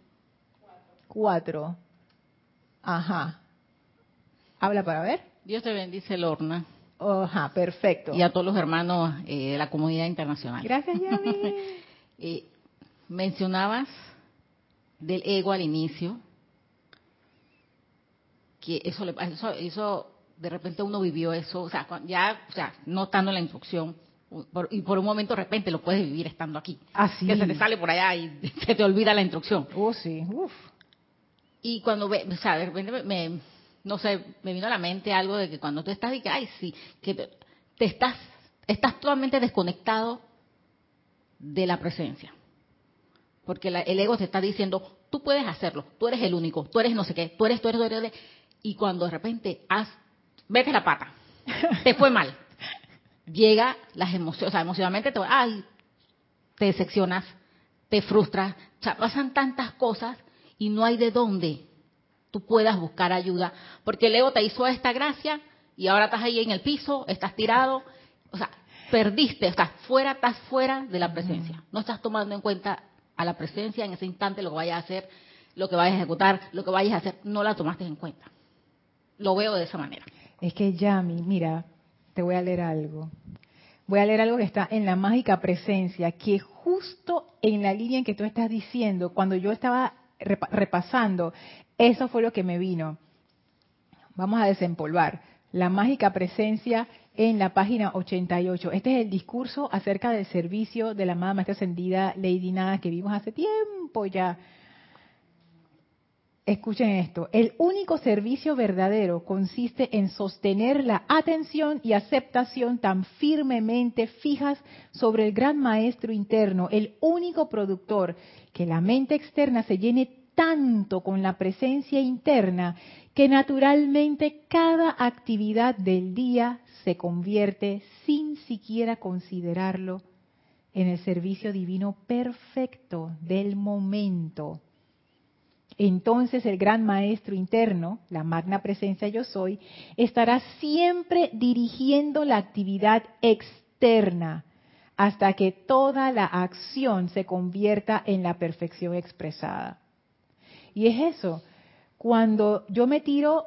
Cuatro. Ajá. Habla para ver. Dios te bendice, Lorna. Ajá, perfecto. Y a todos los hermanos eh, de la comunidad internacional. Gracias, Yami. eh, mencionabas del ego al inicio, que eso, eso, eso de repente uno vivió eso, o sea, ya, o sea, no estando en la instrucción, y por un momento de repente lo puedes vivir estando aquí. Así. Que se te sale por allá y se te olvida la instrucción. Oh, sí. Uf. Y cuando, ve, o sea, de repente me, no sé, me vino a la mente algo de que cuando tú estás y que, ay, sí, que te, estás, estás totalmente desconectado de la presencia. Porque el ego te está diciendo, tú puedes hacerlo, tú eres el único, tú eres no sé qué, tú eres, tú eres, tú eres, y cuando de repente has, vete la pata, te fue mal, llega las emociones, o sea, emocionalmente te, ay, te decepcionas, te frustras, o sea, pasan tantas cosas y no hay de dónde tú puedas buscar ayuda, porque el ego te hizo esta gracia y ahora estás ahí en el piso, estás tirado, o sea, perdiste, estás fuera, estás fuera de la presencia, no estás tomando en cuenta a la presencia en ese instante lo que vayas a hacer, lo que vayas a ejecutar, lo que vayas a hacer, no la tomaste en cuenta. Lo veo de esa manera. Es que Yami, mira, te voy a leer algo. Voy a leer algo que está en la mágica presencia, que justo en la línea en que tú estás diciendo, cuando yo estaba repasando, eso fue lo que me vino. Vamos a desempolvar. La mágica presencia en la página 88. Este es el discurso acerca del servicio de la amada maestra ascendida Lady Nada que vimos hace tiempo ya Escuchen esto, el único servicio verdadero consiste en sostener la atención y aceptación tan firmemente fijas sobre el gran maestro interno, el único productor, que la mente externa se llene tanto con la presencia interna que naturalmente cada actividad del día se convierte sin siquiera considerarlo en el servicio divino perfecto del momento entonces el gran maestro interno, la magna presencia yo soy, estará siempre dirigiendo la actividad externa hasta que toda la acción se convierta en la perfección expresada. Y es eso, cuando yo me tiro,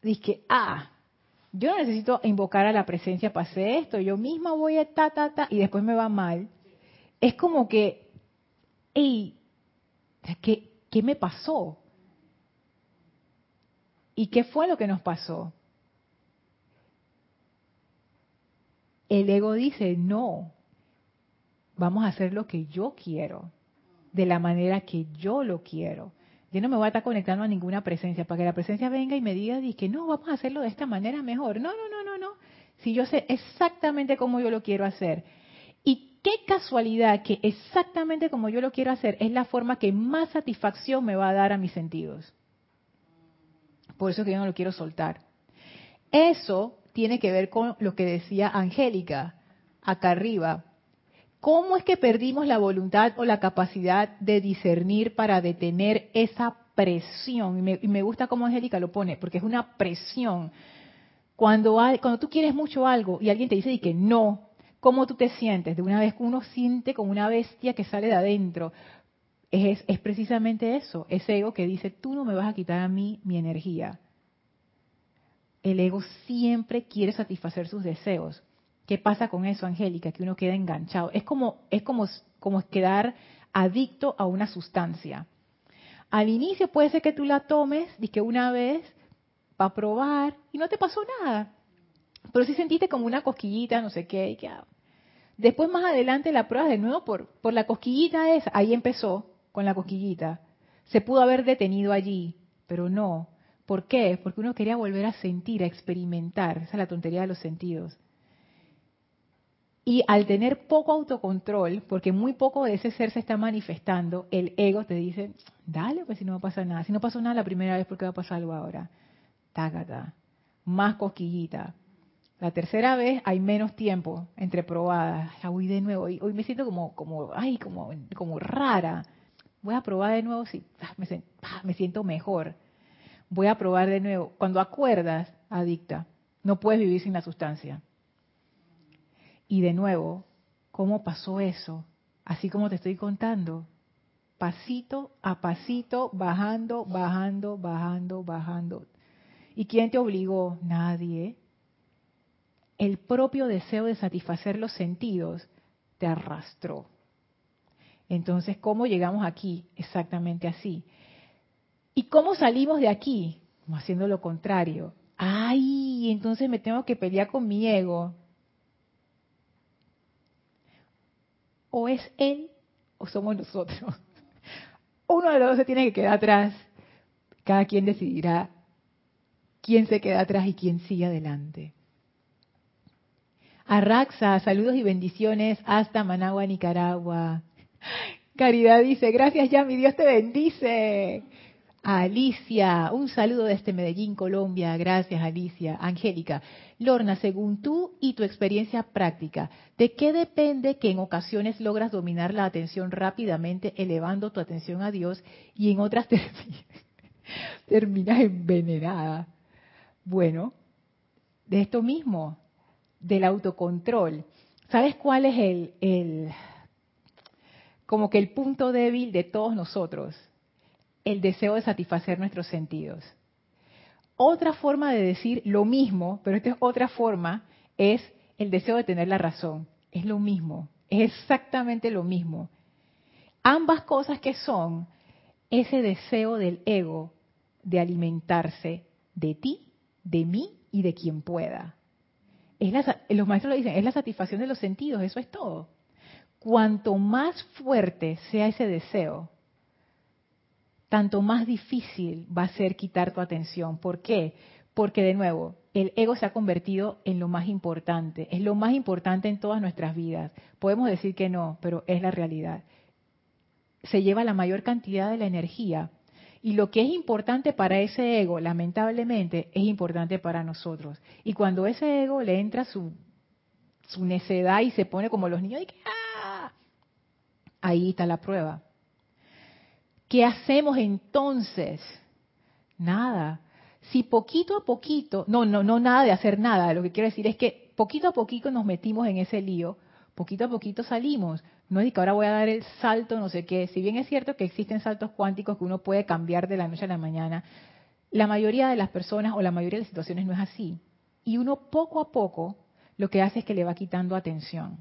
dije, ah, yo no necesito invocar a la presencia para hacer esto, yo misma voy a ta, ta, ta, y después me va mal. Es como que, hey, que ¿qué me pasó? ¿Y qué fue lo que nos pasó? El ego dice, no, vamos a hacer lo que yo quiero, de la manera que yo lo quiero. Yo no me voy a estar conectando a ninguna presencia para que la presencia venga y me diga que no, vamos a hacerlo de esta manera mejor. No, no, no, no, no. Si yo sé exactamente cómo yo lo quiero hacer qué casualidad que exactamente como yo lo quiero hacer es la forma que más satisfacción me va a dar a mis sentidos. Por eso que yo no lo quiero soltar. Eso tiene que ver con lo que decía Angélica acá arriba. ¿Cómo es que perdimos la voluntad o la capacidad de discernir para detener esa presión? Y me, gusta cómo Angélica lo pone, porque es una presión. Cuando, hay, cuando tú quieres mucho algo y alguien te dice que no, ¿Cómo tú te sientes? De una vez uno siente como una bestia que sale de adentro. Es, es precisamente eso, ese ego que dice, tú no me vas a quitar a mí mi energía. El ego siempre quiere satisfacer sus deseos. ¿Qué pasa con eso, Angélica? Que uno queda enganchado. Es como, es como, como quedar adicto a una sustancia. Al inicio puede ser que tú la tomes y que una vez para probar y no te pasó nada. Pero si sentiste como una cosquillita, no sé qué, y que, Después más adelante la prueba de nuevo por, por la cosquillita esa. Ahí empezó con la cosquillita. Se pudo haber detenido allí, pero no. ¿Por qué? Porque uno quería volver a sentir, a experimentar. Esa es la tontería de los sentidos. Y al tener poco autocontrol, porque muy poco de ese ser se está manifestando, el ego te dice, dale, pues si no va a pasar nada. Si no pasó nada la primera vez, ¿por qué va a pasar algo ahora? Tágata. Más cosquillita. La tercera vez hay menos tiempo entre probadas. Ya voy de nuevo. Hoy, me siento como, como, ay, como, como rara. Voy a probar de nuevo si ah, me, ah, me siento mejor. Voy a probar de nuevo. Cuando acuerdas, adicta, no puedes vivir sin la sustancia. Y de nuevo, ¿cómo pasó eso? Así como te estoy contando. Pasito a pasito, bajando, bajando, bajando, bajando. ¿Y quién te obligó? Nadie el propio deseo de satisfacer los sentidos te arrastró. Entonces, ¿cómo llegamos aquí? Exactamente así. ¿Y cómo salimos de aquí? Como haciendo lo contrario. Ay, entonces me tengo que pelear con mi ego. O es él o somos nosotros. Uno de los dos se tiene que quedar atrás. Cada quien decidirá quién se queda atrás y quién sigue adelante. Arraxa, saludos y bendiciones hasta Managua, Nicaragua. Caridad dice, gracias ya, mi Dios te bendice. Alicia, un saludo desde Medellín, Colombia. Gracias, Alicia. Angélica, Lorna, según tú y tu experiencia práctica, ¿de qué depende que en ocasiones logras dominar la atención rápidamente, elevando tu atención a Dios y en otras terminas envenenada? Bueno, de esto mismo, del autocontrol. ¿Sabes cuál es el, el como que el punto débil de todos nosotros? El deseo de satisfacer nuestros sentidos. Otra forma de decir lo mismo, pero esta es otra forma, es el deseo de tener la razón. Es lo mismo, es exactamente lo mismo. Ambas cosas que son ese deseo del ego de alimentarse de ti, de mí y de quien pueda. Es los maestros lo dicen, es la satisfacción de los sentidos, eso es todo. Cuanto más fuerte sea ese deseo, tanto más difícil va a ser quitar tu atención. ¿Por qué? Porque de nuevo, el ego se ha convertido en lo más importante, es lo más importante en todas nuestras vidas. Podemos decir que no, pero es la realidad. Se lleva la mayor cantidad de la energía y lo que es importante para ese ego, lamentablemente, es importante para nosotros. Y cuando ese ego le entra su, su necedad y se pone como los niños, ¡ah! ahí está la prueba. ¿Qué hacemos entonces? Nada. Si poquito a poquito, no, no, no nada de hacer nada, lo que quiero decir es que poquito a poquito nos metimos en ese lío, poquito a poquito salimos. No es que ahora voy a dar el salto, no sé qué. Si bien es cierto que existen saltos cuánticos que uno puede cambiar de la noche a la mañana, la mayoría de las personas o la mayoría de las situaciones no es así. Y uno poco a poco lo que hace es que le va quitando atención.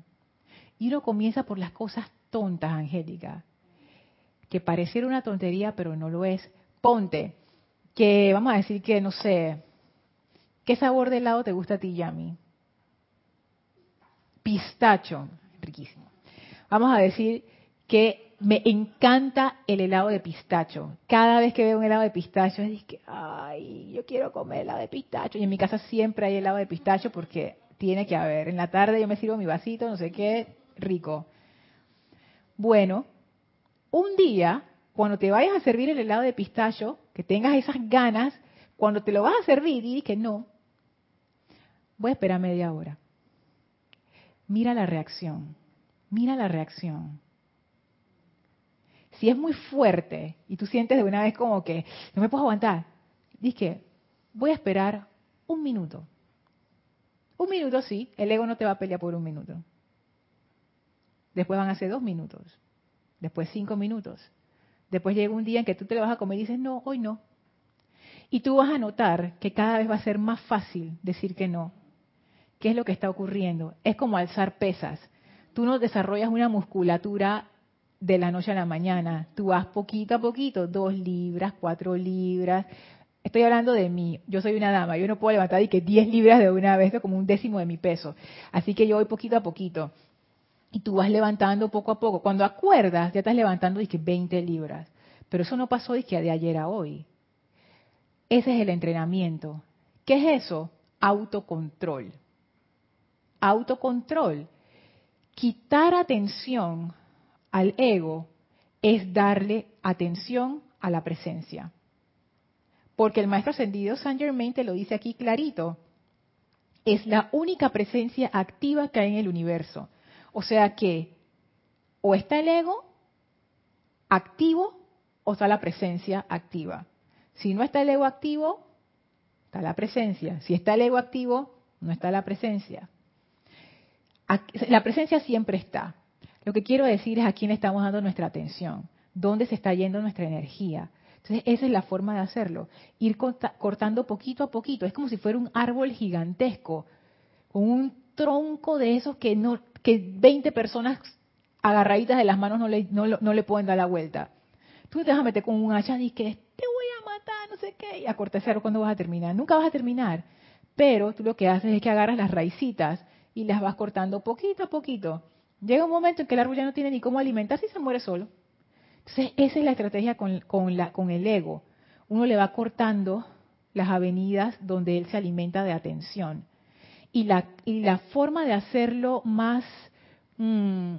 Y uno comienza por las cosas tontas, Angélica que pareciera una tontería, pero no lo es. Ponte, que vamos a decir que, no sé, ¿qué sabor de helado te gusta a ti, Yami? Pistacho, riquísimo. Vamos a decir que me encanta el helado de pistacho. Cada vez que veo un helado de pistacho es que, ay, yo quiero comer helado de pistacho. Y en mi casa siempre hay helado de pistacho porque tiene que haber. En la tarde yo me sirvo mi vasito, no sé qué, rico. Bueno, un día, cuando te vayas a servir el helado de pistacho, que tengas esas ganas, cuando te lo vas a servir y que no, voy a esperar media hora. Mira la reacción, mira la reacción. Si es muy fuerte y tú sientes de una vez como que no me puedo aguantar, dices que voy a esperar un minuto. Un minuto sí, el ego no te va a pelear por un minuto. Después van a ser dos minutos después cinco minutos. Después llega un día en que tú te lo vas a comer y dices, no, hoy no. Y tú vas a notar que cada vez va a ser más fácil decir que no. ¿Qué es lo que está ocurriendo? Es como alzar pesas. Tú no desarrollas una musculatura de la noche a la mañana. Tú vas poquito a poquito, dos libras, cuatro libras. Estoy hablando de mí. Yo soy una dama. Yo no puedo levantar y que 10 libras de una vez, es como un décimo de mi peso. Así que yo voy poquito a poquito y tú vas levantando poco a poco. Cuando acuerdas, ya estás levantando que 20 libras. Pero eso no pasó que de ayer a hoy. Ese es el entrenamiento. ¿Qué es eso? Autocontrol. Autocontrol. Quitar atención al ego es darle atención a la presencia. Porque el maestro ascendido Saint Germain te lo dice aquí clarito. Es la única presencia activa que hay en el universo. O sea que o está el ego activo o está la presencia activa. Si no está el ego activo, está la presencia. Si está el ego activo, no está la presencia. La presencia siempre está. Lo que quiero decir es a quién estamos dando nuestra atención, dónde se está yendo nuestra energía. Entonces, esa es la forma de hacerlo. Ir cortando poquito a poquito. Es como si fuera un árbol gigantesco, con un tronco de esos que no que 20 personas agarraditas de las manos no le, no, no le pueden dar la vuelta. Tú te vas a meter con un hacha y que te voy a matar, no sé qué, y a cortar cuando vas a terminar. Nunca vas a terminar. Pero tú lo que haces es que agarras las raicitas y las vas cortando poquito a poquito. Llega un momento en que el árbol ya no tiene ni cómo alimentarse y se muere solo. Entonces, esa es la estrategia con, con, la, con el ego. Uno le va cortando las avenidas donde él se alimenta de atención. Y la, y la forma de hacerlo más, mm,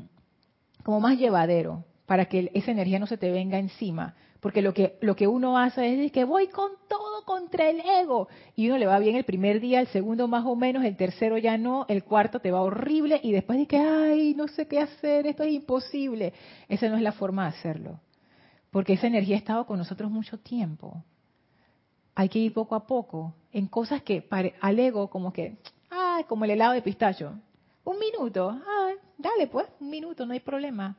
como más llevadero, para que esa energía no se te venga encima, porque lo que, lo que uno hace es que voy con todo contra el ego. Y uno le va bien el primer día, el segundo más o menos, el tercero ya no, el cuarto te va horrible y después dice que, ay, no sé qué hacer, esto es imposible. Esa no es la forma de hacerlo. Porque esa energía ha estado con nosotros mucho tiempo. Hay que ir poco a poco en cosas que al ego como que, ay, como el helado de pistacho. Un minuto, ay, dale pues, un minuto, no hay problema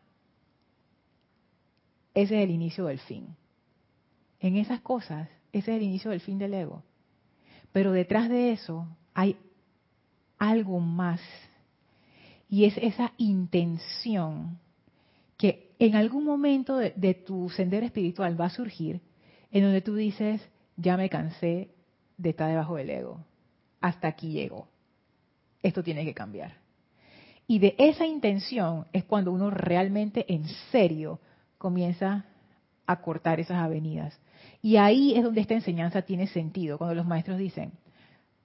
ese es el inicio del fin. En esas cosas, ese es el inicio del fin del ego. Pero detrás de eso hay algo más. Y es esa intención que en algún momento de, tu sendero espiritual va a surgir, en donde tú dices, ya me cansé de estar debajo del ego. Hasta aquí llego. Esto tiene que cambiar. Y de esa intención es cuando uno realmente en serio comienza a cortar esas avenidas. Y ahí es donde esta enseñanza tiene sentido, cuando los maestros dicen,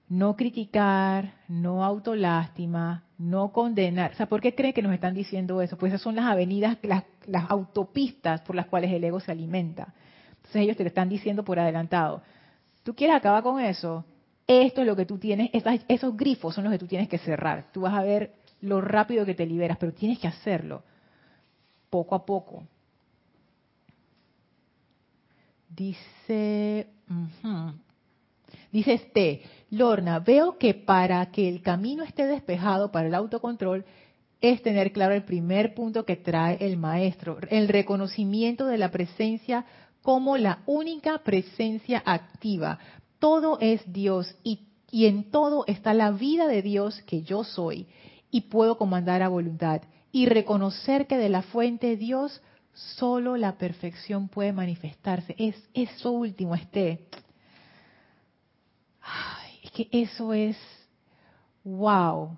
no criticar, no autolástima, no condenar. O sea, ¿por qué creen que nos están diciendo eso? Pues esas son las avenidas, las, las autopistas por las cuales el ego se alimenta. Entonces ellos te lo están diciendo por adelantado. ¿Tú quieres acabar con eso? Esto es lo que tú tienes, esos grifos son los que tú tienes que cerrar. Tú vas a ver lo rápido que te liberas, pero tienes que hacerlo poco a poco. Dice, dice este, Lorna, veo que para que el camino esté despejado para el autocontrol es tener claro el primer punto que trae el maestro, el reconocimiento de la presencia como la única presencia activa. Todo es Dios y, en todo está la vida de Dios que yo soy y puedo comandar a voluntad y reconocer que de la fuente Dios solo la perfección puede manifestarse. Es eso último, este. es que eso es, wow.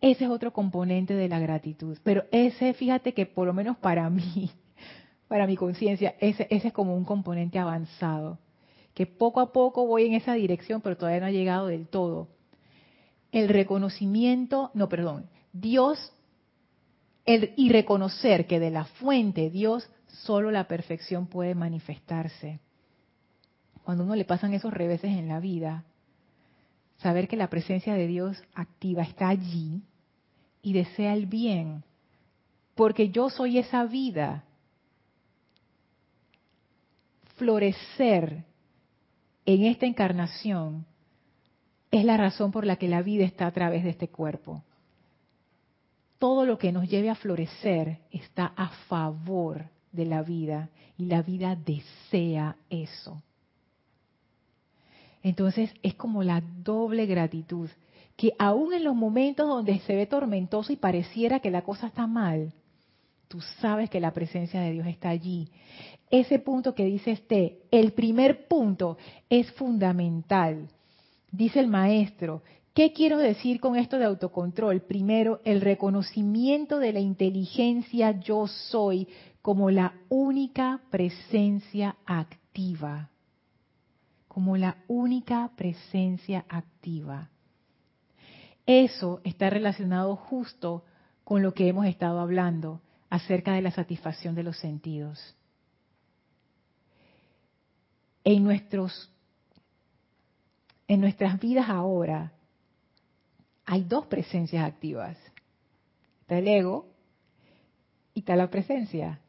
Ese es otro componente de la gratitud. Pero ese, fíjate que por lo menos para mí, para mi conciencia, ese, ese es como un componente avanzado. Que poco a poco voy en esa dirección, pero todavía no ha llegado del todo. El reconocimiento, no, perdón, Dios y reconocer que de la fuente Dios solo la perfección puede manifestarse. Cuando uno le pasan esos reveses en la vida, saber que la presencia de Dios activa está allí y desea el bien, porque yo soy esa vida. Florecer en esta encarnación es la razón por la que la vida está a través de este cuerpo todo lo que nos lleve a florecer está a favor de la vida y la vida desea eso. Entonces es como la doble gratitud, que aún en los momentos donde se ve tormentoso y pareciera que la cosa está mal, tú sabes que la presencia de Dios está allí. Ese punto que dice este, el primer punto es fundamental. Dice el maestro ¿Qué quiero decir con esto de autocontrol? Primero, el reconocimiento de la inteligencia yo soy como la única presencia activa. Como la única presencia activa. Eso está relacionado justo con lo que hemos estado hablando acerca de la satisfacción de los sentidos. En nuestros en nuestras vidas ahora hay dos presencias activas. Está el ego y está la presencia.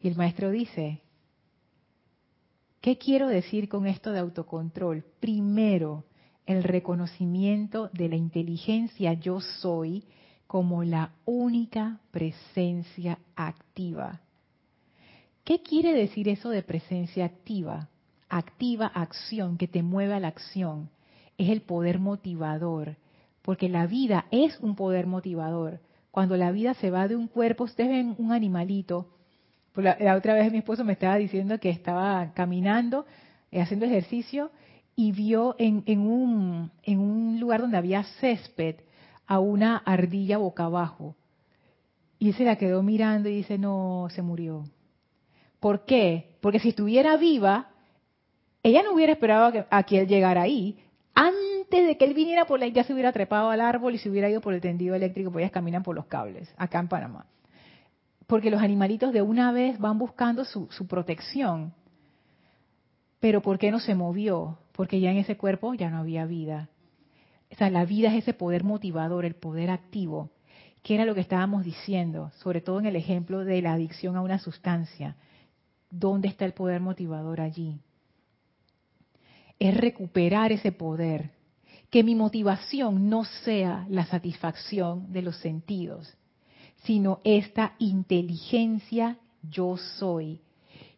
Y el maestro dice, ¿qué quiero decir con esto de autocontrol? Primero, el reconocimiento de la inteligencia yo soy como la única presencia activa. ¿Qué quiere decir eso de presencia activa? Activa acción, que te mueve a la acción. Es el poder motivador, porque la vida es un poder motivador. cuando la vida se va de un cuerpo, ustedes ven un animalito. Pues la, otra vez mi esposo me estaba diciendo que estaba caminando, eh, haciendo ejercicio, y vio en, en, un, en un lugar donde había césped a una ardilla boca abajo. Y se la quedó mirando y dice, no, se murió. ¿Por qué? Porque si estuviera viva, ella no hubiera esperado a que, él llegara ahí. Antes de que él viniera por la ya se hubiera trepado al árbol y se hubiera ido por el tendido eléctrico, porque ellas caminan por los cables, acá en Panamá. Porque los animalitos de una vez van buscando su, su protección. Pero ¿por qué no se movió? Porque ya en ese cuerpo ya no había vida. O sea, la vida es ese poder motivador, el poder activo, que era lo que estábamos diciendo, sobre todo en el ejemplo de la adicción a una sustancia. ¿Dónde está el poder motivador allí? Es recuperar ese poder. Que mi motivación no sea la satisfacción de los sentidos, sino esta inteligencia yo soy,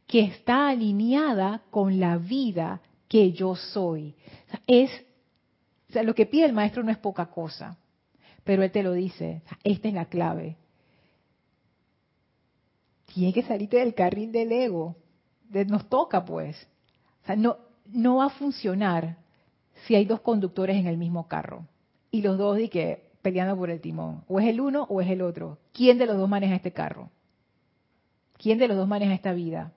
que está alineada con la vida que yo soy. es, lo que pide el maestro no es poca cosa, pero él te lo dice, esta es la clave. Tiene que salirte del carril del ego. Nos toca, pues. O sea, no, no va a funcionar si hay dos conductores en el mismo carro y los dos y que peleando por el timón. O es el uno o es el otro. ¿Quién de los dos maneja este carro? ¿Quién de los dos maneja esta vida?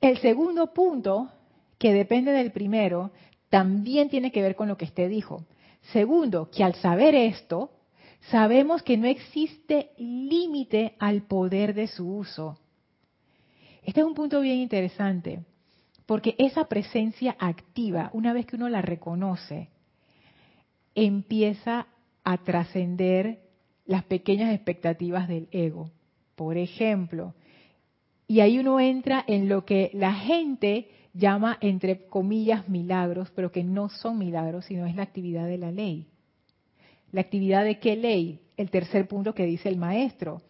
El segundo punto, que depende del primero, también tiene que ver con lo que usted dijo. Segundo, que al saber esto, sabemos que no existe límite al poder de su uso. Este es un punto bien interesante, porque esa presencia activa, una vez que uno la reconoce, empieza a trascender las pequeñas expectativas del ego. Por ejemplo, y ahí uno entra en lo que la gente llama, entre comillas, milagros, pero que no son milagros, sino es la actividad de la ley. ¿La actividad de qué ley? El tercer punto que dice el maestro.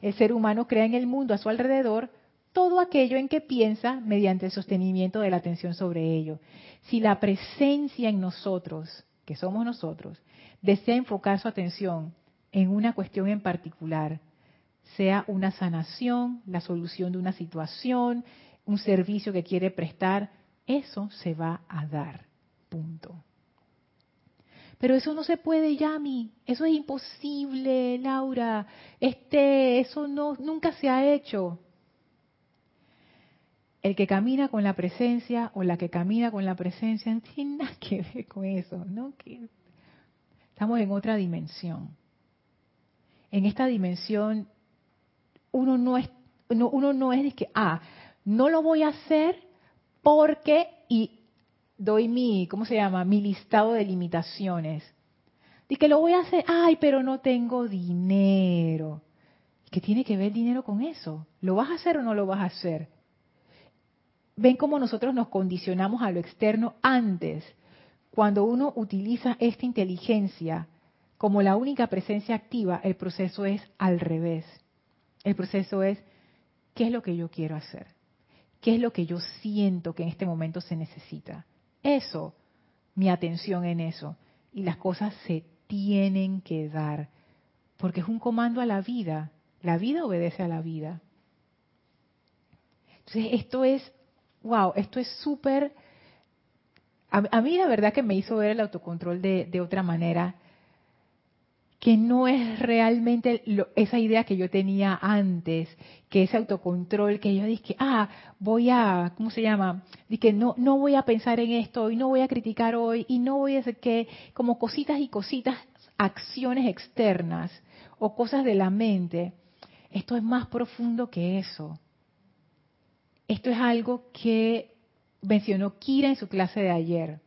El ser humano crea en el mundo a su alrededor todo aquello en que piensa mediante el sostenimiento de la atención sobre ello. Si la presencia en nosotros, que somos nosotros, desea enfocar su atención en una cuestión en particular, sea una sanación, la solución de una situación, un servicio que quiere prestar, eso se va a dar. Punto. Pero eso no se puede, Yami. Eso es imposible, Laura. Este, eso no, nunca se ha hecho el que camina con la presencia o la que camina con la presencia no tiene nada que ver con eso, ¿no? Estamos en otra dimensión. En esta dimensión uno no es uno no es de que ah, no lo voy a hacer porque y doy mi, ¿cómo se llama? mi listado de limitaciones. De que lo voy a hacer, ay, pero no tengo dinero. ¿Qué tiene que ver dinero con eso? ¿Lo vas a hacer o no lo vas a hacer? ven cómo nosotros nos condicionamos a lo externo antes. Cuando uno utiliza esta inteligencia como la única presencia activa, el proceso es al revés. El proceso es, ¿qué es lo que yo quiero hacer? ¿Qué es lo que yo siento que en este momento se necesita? Eso, mi atención en eso. Y las cosas se tienen que dar, porque es un comando a la vida. La vida obedece a la vida. Entonces, esto es wow, esto es súper... A, mí la verdad que me hizo ver el autocontrol de, otra manera, que no es realmente esa idea que yo tenía antes, que ese autocontrol que yo dije, ah, voy a, ¿cómo se llama? Dije, no, no voy a pensar en esto y no voy a criticar hoy y no voy a hacer que, como cositas y cositas, acciones externas o cosas de la mente. Esto es más profundo que eso. Esto es algo que mencionó Kira en su clase de ayer,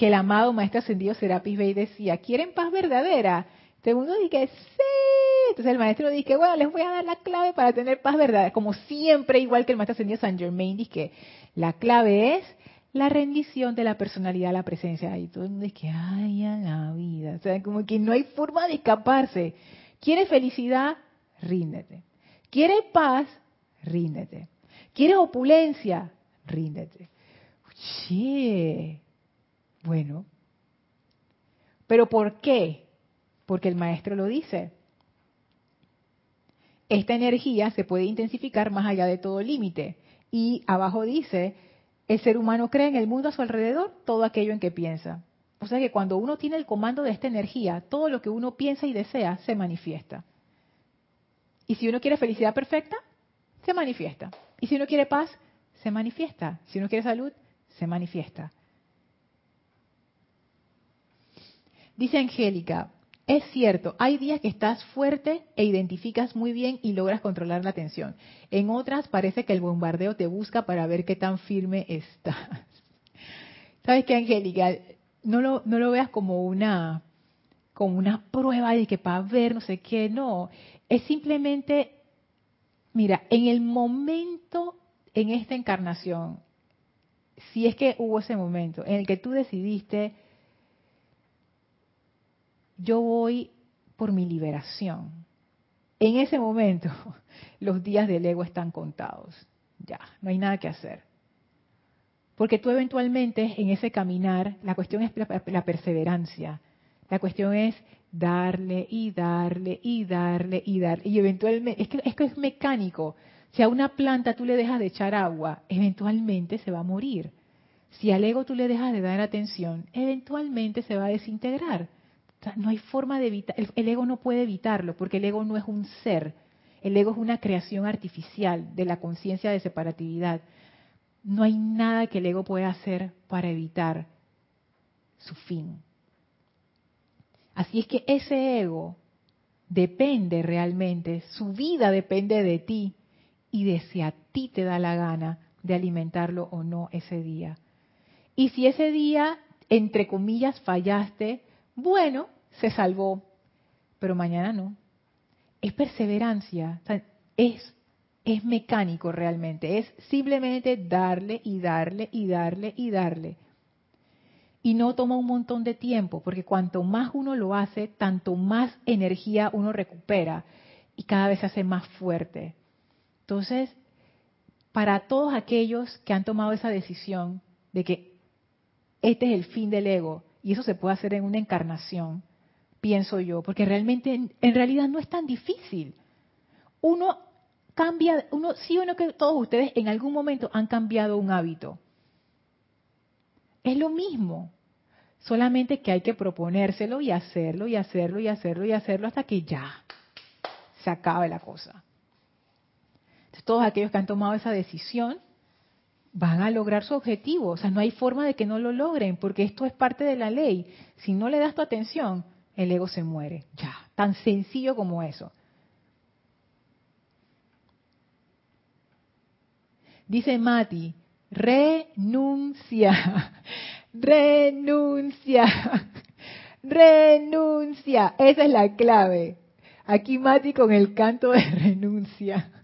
que el amado Maestro Ascendido Serapis Bey decía, ¿quieren paz verdadera? Todo el mundo dice, sí. Entonces el maestro dice, bueno, les voy a dar la clave para tener paz verdadera. Como siempre, igual que el maestro ascendido San Germain, dice que la clave es la rendición de la personalidad a la presencia. Y todo el mundo dice, ay, a la vida. O sea, como que no hay forma de escaparse. ¿Quieres felicidad? Ríndete. ¿Quieres paz? Ríndete. ¿Quieres opulencia? Ríndete. Che. Bueno. ¿Pero por qué? Porque el maestro lo dice. Esta energía se puede intensificar más allá de todo límite. Y abajo dice, el ser humano cree en el mundo a su alrededor todo aquello en que piensa. O sea que cuando uno tiene el comando de esta energía, todo lo que uno piensa y desea se manifiesta. Y si uno quiere felicidad perfecta, se manifiesta. Y si uno quiere paz, se manifiesta. Si uno quiere salud, se manifiesta. Dice Angélica, es cierto, hay días que estás fuerte e identificas muy bien y logras controlar la tensión. En otras parece que el bombardeo te busca para ver qué tan firme estás. ¿Sabes qué, Angélica? No lo, no lo veas como una, como una prueba de que para ver no sé qué, no. Es simplemente, mira, en el momento, en esta encarnación, si es que hubo ese momento en el que tú decidiste, yo voy por mi liberación. En ese momento, los días del ego están contados. Ya, no hay nada que hacer. Porque tú eventualmente en ese caminar, la cuestión es la perseverancia. La cuestión es darle y darle y darle y darle. Y eventualmente, es que, es que es mecánico. Si a una planta tú le dejas de echar agua, eventualmente se va a morir. Si al ego tú le dejas de dar atención, eventualmente se va a desintegrar. No hay forma de evitar, el, ego no puede evitarlo, porque el ego no es un ser. El ego es una creación artificial de la conciencia de separatividad. No hay nada que el ego pueda hacer para evitar su fin. Así es que ese ego depende realmente, su vida depende de ti y de si a ti te da la gana de alimentarlo o no ese día. Y si ese día, entre comillas, fallaste, bueno, se salvó, pero mañana no. Es perseverancia, es, es mecánico realmente, es simplemente darle y darle y darle y darle. Y no toma un montón de tiempo, porque cuanto más uno lo hace, tanto más energía uno recupera y cada vez se hace más fuerte. Entonces, para todos aquellos que han tomado esa decisión de que este es el fin del ego, y eso se puede hacer en una encarnación, pienso yo, porque realmente, en, realidad no es tan difícil. Uno cambia, uno, sí o no que todos ustedes en algún momento han cambiado un hábito. Es lo mismo, solamente que hay que proponérselo y hacerlo y hacerlo y hacerlo y hacerlo hasta que ya se acabe la cosa todos aquellos que han tomado esa decisión van a lograr su objetivo. O sea, no hay forma de que no lo logren, porque esto es parte de la ley. Si no le das tu atención, el ego se muere. Ya, tan sencillo como eso. Dice Mati, renuncia, renuncia, renuncia. Esa es la clave. Aquí Mati con el canto de renuncia.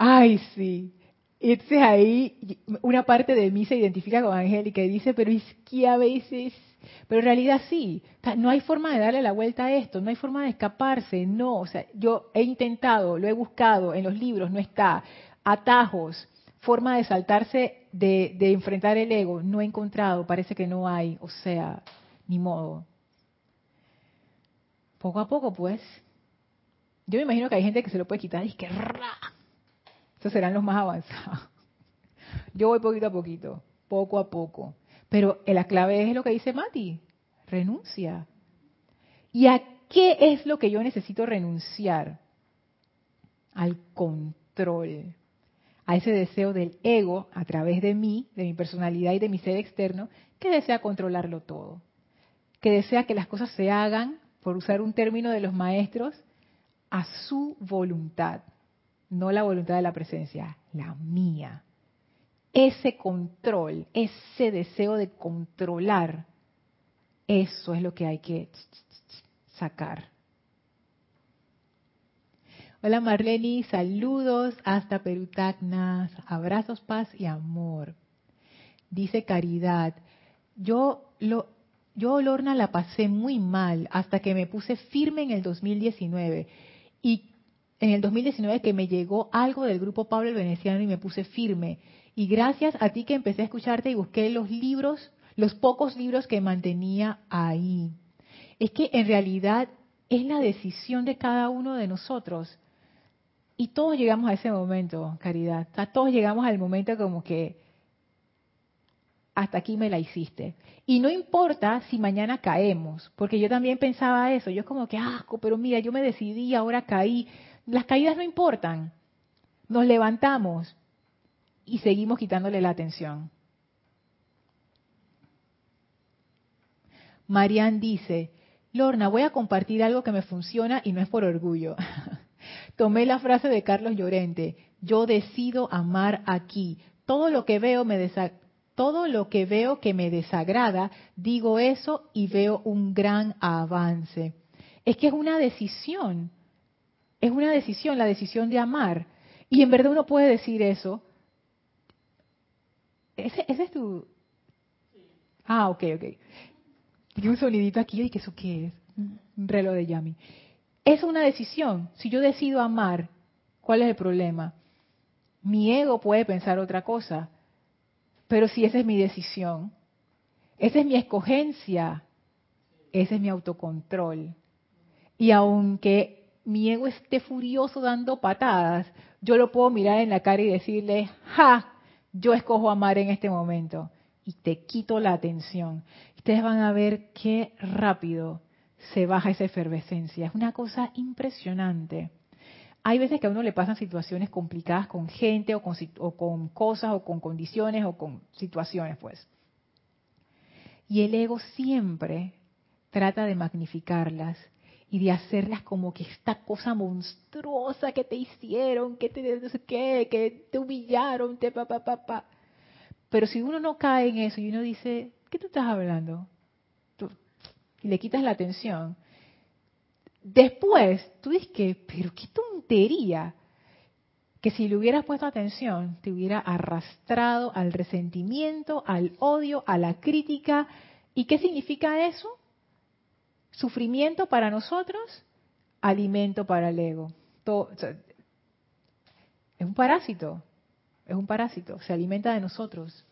Ay, sí. Entonces ahí una parte de mí se identifica con Angélica y dice, pero es que a veces, pero en realidad sí, no hay forma de darle la vuelta a esto, no hay forma de escaparse, no, o sea, yo he intentado, lo he buscado, en los libros no está, atajos, forma de saltarse, de, de enfrentar el ego, no he encontrado, parece que no hay, o sea, ni modo. Poco a poco, pues. Yo me imagino que hay gente que se lo puede quitar y es que esos serán los más avanzados. Yo voy poquito a poquito, poco a poco. Pero la clave es lo que dice Mati, renuncia. ¿Y a qué es lo que yo necesito renunciar? Al control, a ese deseo del ego a través de mí, de mi personalidad y de mi ser externo, que desea controlarlo todo, que desea que las cosas se hagan, por usar un término de los maestros, a su voluntad no la voluntad de la presencia, la mía. Ese control, ese deseo de controlar, eso es lo que hay que sacar. Hola Marlene, saludos hasta Perú Tacna, abrazos, paz y amor. Dice Caridad, yo lo, yo Lorna la pasé muy mal hasta que me puse firme en el 2019 y en el 2019 que me llegó algo del grupo Pablo el Veneciano y me puse firme. Y gracias a ti que empecé a escucharte y busqué los libros, los pocos libros que mantenía ahí. Es que en realidad es la decisión de cada uno de nosotros. Y todos llegamos a ese momento, caridad. todos llegamos al momento como que hasta aquí me la hiciste. Y no importa si mañana caemos, porque yo también pensaba eso. Yo es como que asco, pero mira, yo me decidí, ahora caí. Las caídas no importan. Nos levantamos y seguimos quitándole la atención. Marian dice, Lorna, voy a compartir algo que me funciona y no es por orgullo. Tomé la frase de Carlos Llorente, yo decido amar aquí. Todo lo que veo me todo lo que veo que me desagrada, digo eso y veo un gran avance. Es que es una decisión. Es una decisión, la decisión de amar. Y en verdad uno puede decir eso. Ese, es tu... Ah, ok, ok. Tiene un sonidito aquí. ¿Y qué eso qué es? Un reloj de Yami. Es una decisión. Si yo decido amar, ¿cuál es el problema? Mi ego puede pensar otra cosa. Pero si esa es mi decisión, esa es mi escogencia, ese es mi autocontrol. Y aunque mi ego esté furioso dando patadas, yo lo puedo mirar en la cara y decirle, ja, yo escojo amar en este momento. Y te quito la atención. Ustedes van a ver qué rápido se baja esa efervescencia. Es una cosa impresionante. Hay veces que a uno le pasan situaciones complicadas con gente o con, o con cosas o con condiciones o con situaciones, pues. Y el ego siempre trata de magnificarlas y de hacerlas como que esta cosa monstruosa que te hicieron, que te no sé qué, que te humillaron, te pa pa pa pa. Pero si uno no cae en eso y uno dice, ¿qué tú estás hablando? y le quitas la atención. Después, tú dices que, pero qué tontería, que si le hubieras puesto atención, te hubiera arrastrado al resentimiento, al odio, a la crítica. ¿Y qué significa eso? Sufrimiento para nosotros, alimento para el ego. es un parásito, es un parásito, se alimenta de nosotros.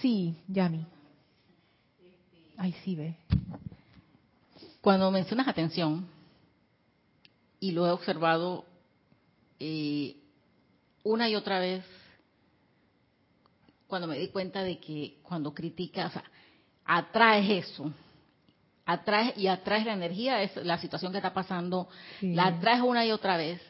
Sí, Yami. Ay, sí, ve. Cuando mencionas atención, y lo he observado eh, una y otra vez, cuando me di cuenta de que cuando criticas, o sea, atraes eso, atraes y atraes la energía, es la situación que está pasando, la atraes una y otra vez,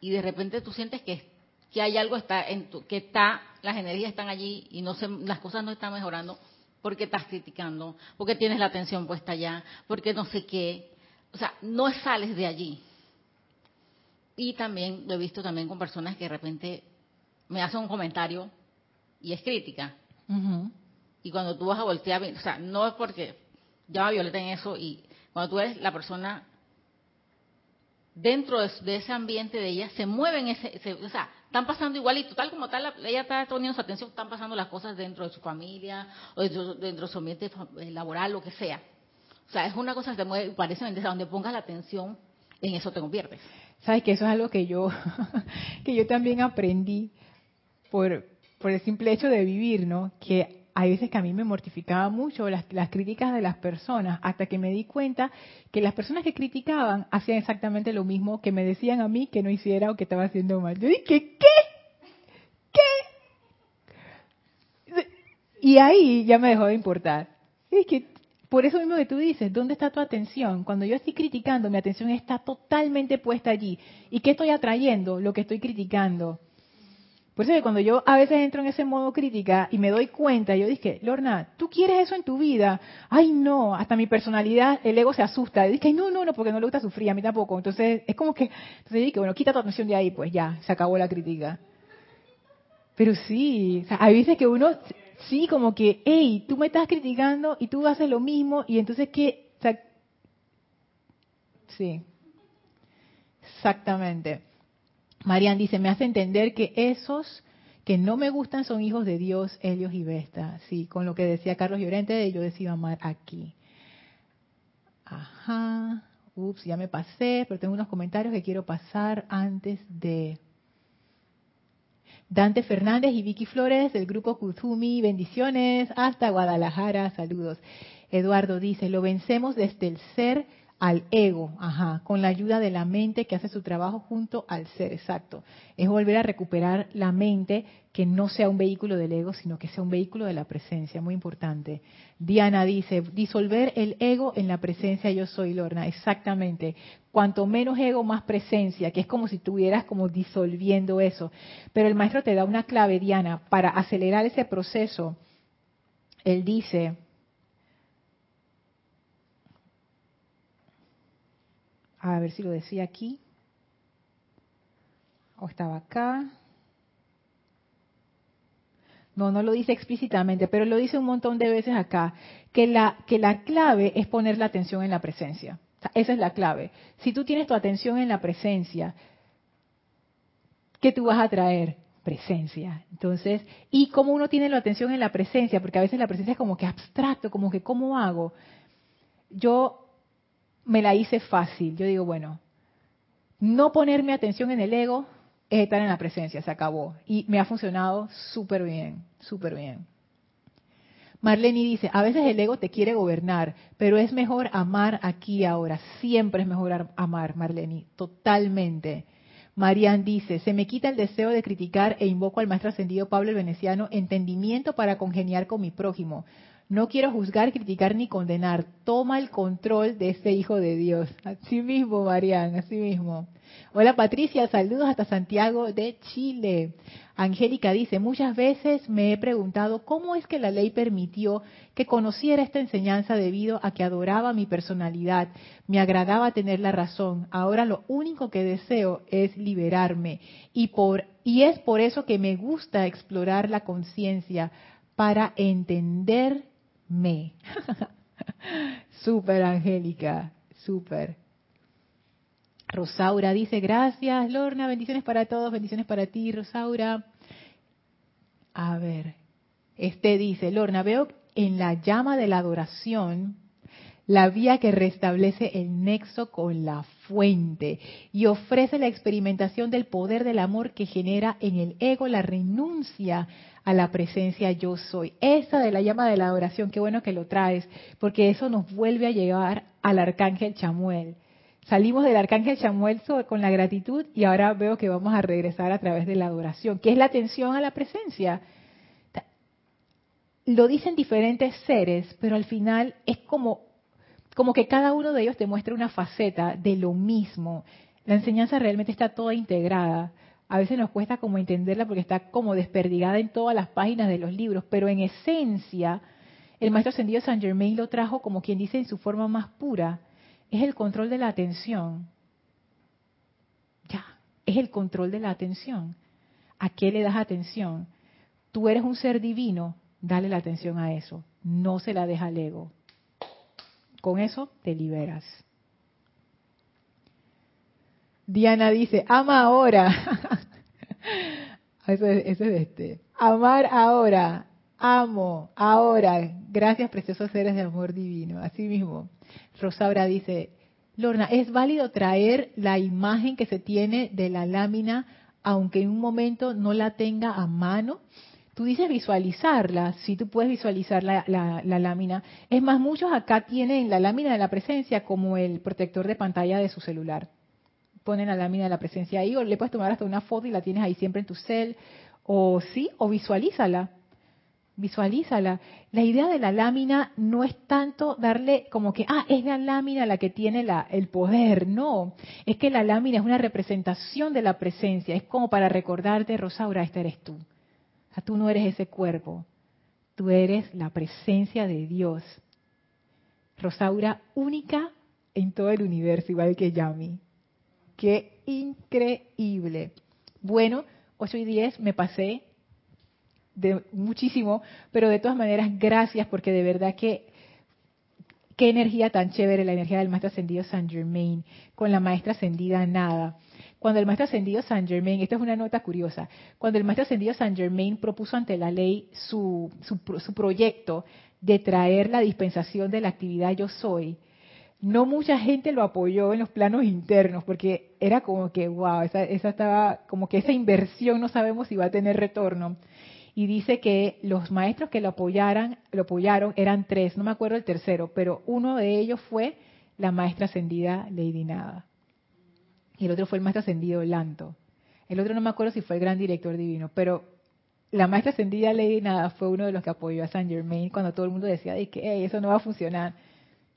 y de repente tú sientes que, que hay algo está en tu, que está, las energías están allí y no se, las cosas no están mejorando porque estás criticando, porque tienes la atención puesta allá, porque no sé qué, o sea, no sales de allí. Y también lo he visto también con personas que de repente me hacen un comentario y es crítica. Y cuando tú vas a voltear, o sea, no es porque va Violeta en eso y cuando tú eres la persona dentro de, ese ambiente de ella, se mueven ese, o sea, están pasando igualito, tal como tal, ella está poniendo su atención, están pasando las cosas dentro de su familia o dentro, de su ambiente eh, laboral, lo que sea. O sea, es una cosa que te mueve, parece donde pongas la atención, en eso te conviertes. Sabes que eso es algo que yo, que yo también aprendí por, por el simple hecho de vivir, ¿no? Que hay veces que a mí me mortificaba mucho las, críticas de las personas, hasta que me di cuenta que las personas que criticaban hacían exactamente lo mismo que me decían a mí que no hiciera o que estaba haciendo mal. Yo dije, ¿qué? ¿Qué? Y ahí ya me dejó de importar. Es que por eso mismo que tú dices, ¿dónde está tu atención? Cuando yo estoy criticando, mi atención está totalmente puesta allí. ¿Y qué estoy atrayendo? Lo que estoy criticando. Por eso que cuando yo a veces entro en ese modo crítica y me doy cuenta, yo dije, Lorna, ¿tú quieres eso en tu vida? Ay, no, hasta mi personalidad, el ego se asusta. Dije, no, no, no, porque no le gusta sufrir, a mí tampoco. Entonces, es como que, entonces dije, bueno, quita tu atención de ahí, pues ya, se acabó la crítica. Pero sí, hay veces que uno, sí, como que, hey, tú me estás criticando y tú haces lo mismo, y entonces, ¿qué? O sea, sí, exactamente. Marian dice, me hace entender que esos que no me gustan son hijos de Dios, Helios y Vesta. Sí, con lo que decía Carlos Llorente, yo decido amar aquí. Ajá. Ups, ya me pasé, pero tengo unos comentarios que quiero pasar antes de... Dante Fernández y Vicky Flores del grupo Kuzumi, bendiciones hasta Guadalajara, saludos. Eduardo dice, lo vencemos desde el ser al ego, ajá, con la ayuda de la mente que hace su trabajo junto al ser, exacto. Es volver a recuperar la mente que no sea un vehículo del ego, sino que sea un vehículo de la presencia, muy importante. Diana dice, disolver el ego en la presencia yo soy, Lorna, exactamente. Cuanto menos ego, más presencia, que es como si estuvieras como disolviendo eso. Pero el maestro te da una clave, Diana, para acelerar ese proceso. Él dice, A ver si lo decía aquí. O estaba acá. No, no lo dice explícitamente, pero lo dice un montón de veces acá, que la, que la clave es poner la atención en la presencia. esa es la clave. Si tú tienes tu atención en la presencia, ¿qué tú vas a traer? Presencia. Entonces, ¿y cómo uno tiene la atención en la presencia? Porque a veces la presencia es como que abstracto, como que ¿cómo hago? Yo me la hice fácil. Yo digo, bueno, no ponerme atención en el ego es estar en la presencia, se acabó. Y me ha funcionado súper bien, súper bien. Marlene dice, a veces el ego te quiere gobernar, pero es mejor amar aquí ahora. Siempre es mejor amar, Marlene, totalmente. Marian dice, se me quita el deseo de criticar e invoco al maestro ascendido Pablo el Veneciano entendimiento para congeniar con mi prójimo. No quiero juzgar, criticar ni condenar. Toma el control de este hijo de Dios. Así mismo, Marian, así mismo. Hola Patricia, saludos hasta Santiago de Chile. Angélica dice, muchas veces me he preguntado cómo es que la ley permitió que conociera esta enseñanza debido a que adoraba mi personalidad, me agradaba tener la razón. Ahora lo único que deseo es liberarme y por y es por eso que me gusta explorar la conciencia para entender me. súper, Angélica, súper. Rosaura dice, gracias, Lorna, bendiciones para todos, bendiciones para ti, Rosaura. A ver, este dice, Lorna, veo en la llama de la adoración la vía que restablece el nexo con la fuente y ofrece la experimentación del poder del amor que genera en el ego la renuncia a la presencia yo soy. Esa de la llama de la adoración, qué bueno que lo traes, porque eso nos vuelve a llevar al arcángel Chamuel. Salimos del arcángel Chamuel con la gratitud y ahora veo que vamos a regresar a través de la adoración, que es la atención a la presencia. Lo dicen diferentes seres, pero al final es como como que cada uno de ellos te muestra una faceta de lo mismo. La enseñanza realmente está toda integrada. A veces nos cuesta como entenderla porque está como desperdigada en todas las páginas de los libros, pero en esencia el maestro ascendido Saint Germain lo trajo como quien dice en su forma más pura. Es el control de la atención. Ya, es el control de la atención. ¿A qué le das atención? Tú eres un ser divino, dale la atención a eso. No se la deja al ego. Con eso te liberas. Diana dice, ama ahora. eso, es, de este. Amar ahora. Amo ahora. Gracias, preciosos seres de amor divino. Así mismo. Rosaura dice, Lorna, ¿es válido traer la imagen que se tiene de la lámina aunque en un momento no la tenga a mano? Tú dices visualizarla, si tú puedes visualizar la, lámina. Es más, muchos acá tienen la lámina de la presencia como el protector de pantalla de su celular. Ponen la lámina de la presencia ahí o le puedes tomar hasta una foto y la tienes ahí siempre en tu cel. O sí, o visualízala. Visualízala. La idea de la lámina no es tanto darle como que, ah, es la lámina la que tiene la, el poder. No, es que la lámina es una representación de la presencia. Es como para recordarte, Rosaura, esta eres tú tú no eres ese cuerpo, tú eres la presencia de Dios. Rosaura única en todo el universo, igual que Yami. Qué increíble. Bueno, 8 y 10 me pasé de muchísimo, pero de todas maneras gracias porque de verdad que qué energía tan chévere la energía del maestro ascendido San Germain con la maestra ascendida nada. Cuando el maestro ascendido Saint Germain, esto es una nota curiosa, cuando el maestro ascendido Saint Germain propuso ante la ley su, su, proyecto de traer la dispensación de la actividad yo soy, no mucha gente lo apoyó en los planos internos, porque era como que, wow, esa, esa estaba, como que esa inversión no sabemos si va a tener retorno. Y dice que los maestros que lo apoyaran, lo apoyaron eran tres, no me acuerdo el tercero, pero uno de ellos fue la maestra ascendida Lady Nada. Y el otro fue el maestro ascendido Lanto. El otro no me acuerdo si fue el gran director divino, pero la maestra ascendida Lady Nada fue uno de los que apoyó a Saint Germain cuando todo el mundo decía de que eso no va a funcionar.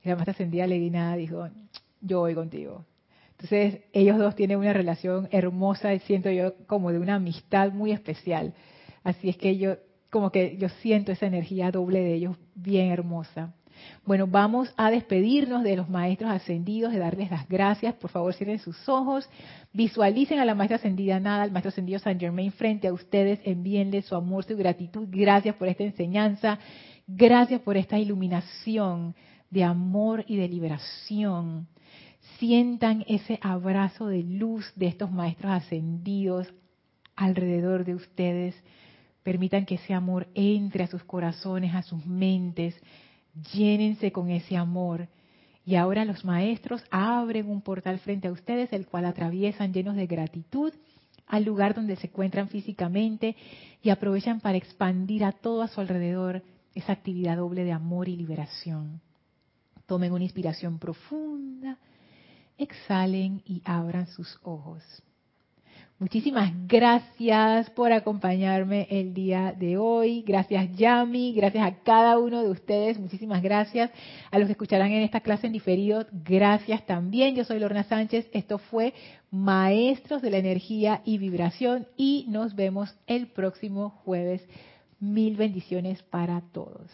La maestra ascendida Lady Nada dijo, yo voy contigo. Entonces ellos dos tienen una relación hermosa, siento yo como de una amistad muy especial. Así es que yo como que yo siento esa energía doble de ellos bien hermosa. Bueno, vamos a despedirnos de los maestros ascendidos, de darles las gracias. Por favor, cierren sus ojos, visualicen a la maestra ascendida Nada, al maestro ascendido San Germain frente a ustedes, envíenle su amor, su gratitud. Gracias por esta enseñanza, gracias por esta iluminación de amor y de liberación. Sientan ese abrazo de luz de estos maestros ascendidos alrededor de ustedes. Permitan que ese amor entre a sus corazones, a sus mentes, llénense con ese amor. Y ahora los maestros abren un portal frente a ustedes, el cual atraviesan llenos de gratitud al lugar donde se encuentran físicamente y aprovechan para expandir a todo a su alrededor esa actividad doble de amor y liberación. Tomen una inspiración profunda, exhalen y abran sus ojos. Muchísimas gracias por acompañarme el día de hoy. Gracias Yami, gracias a cada uno de ustedes. Muchísimas gracias a los que escucharán en esta clase en diferido. Gracias también. Yo soy Lorna Sánchez. Esto fue Maestros de la Energía y Vibración y nos vemos el próximo jueves. Mil bendiciones para todos.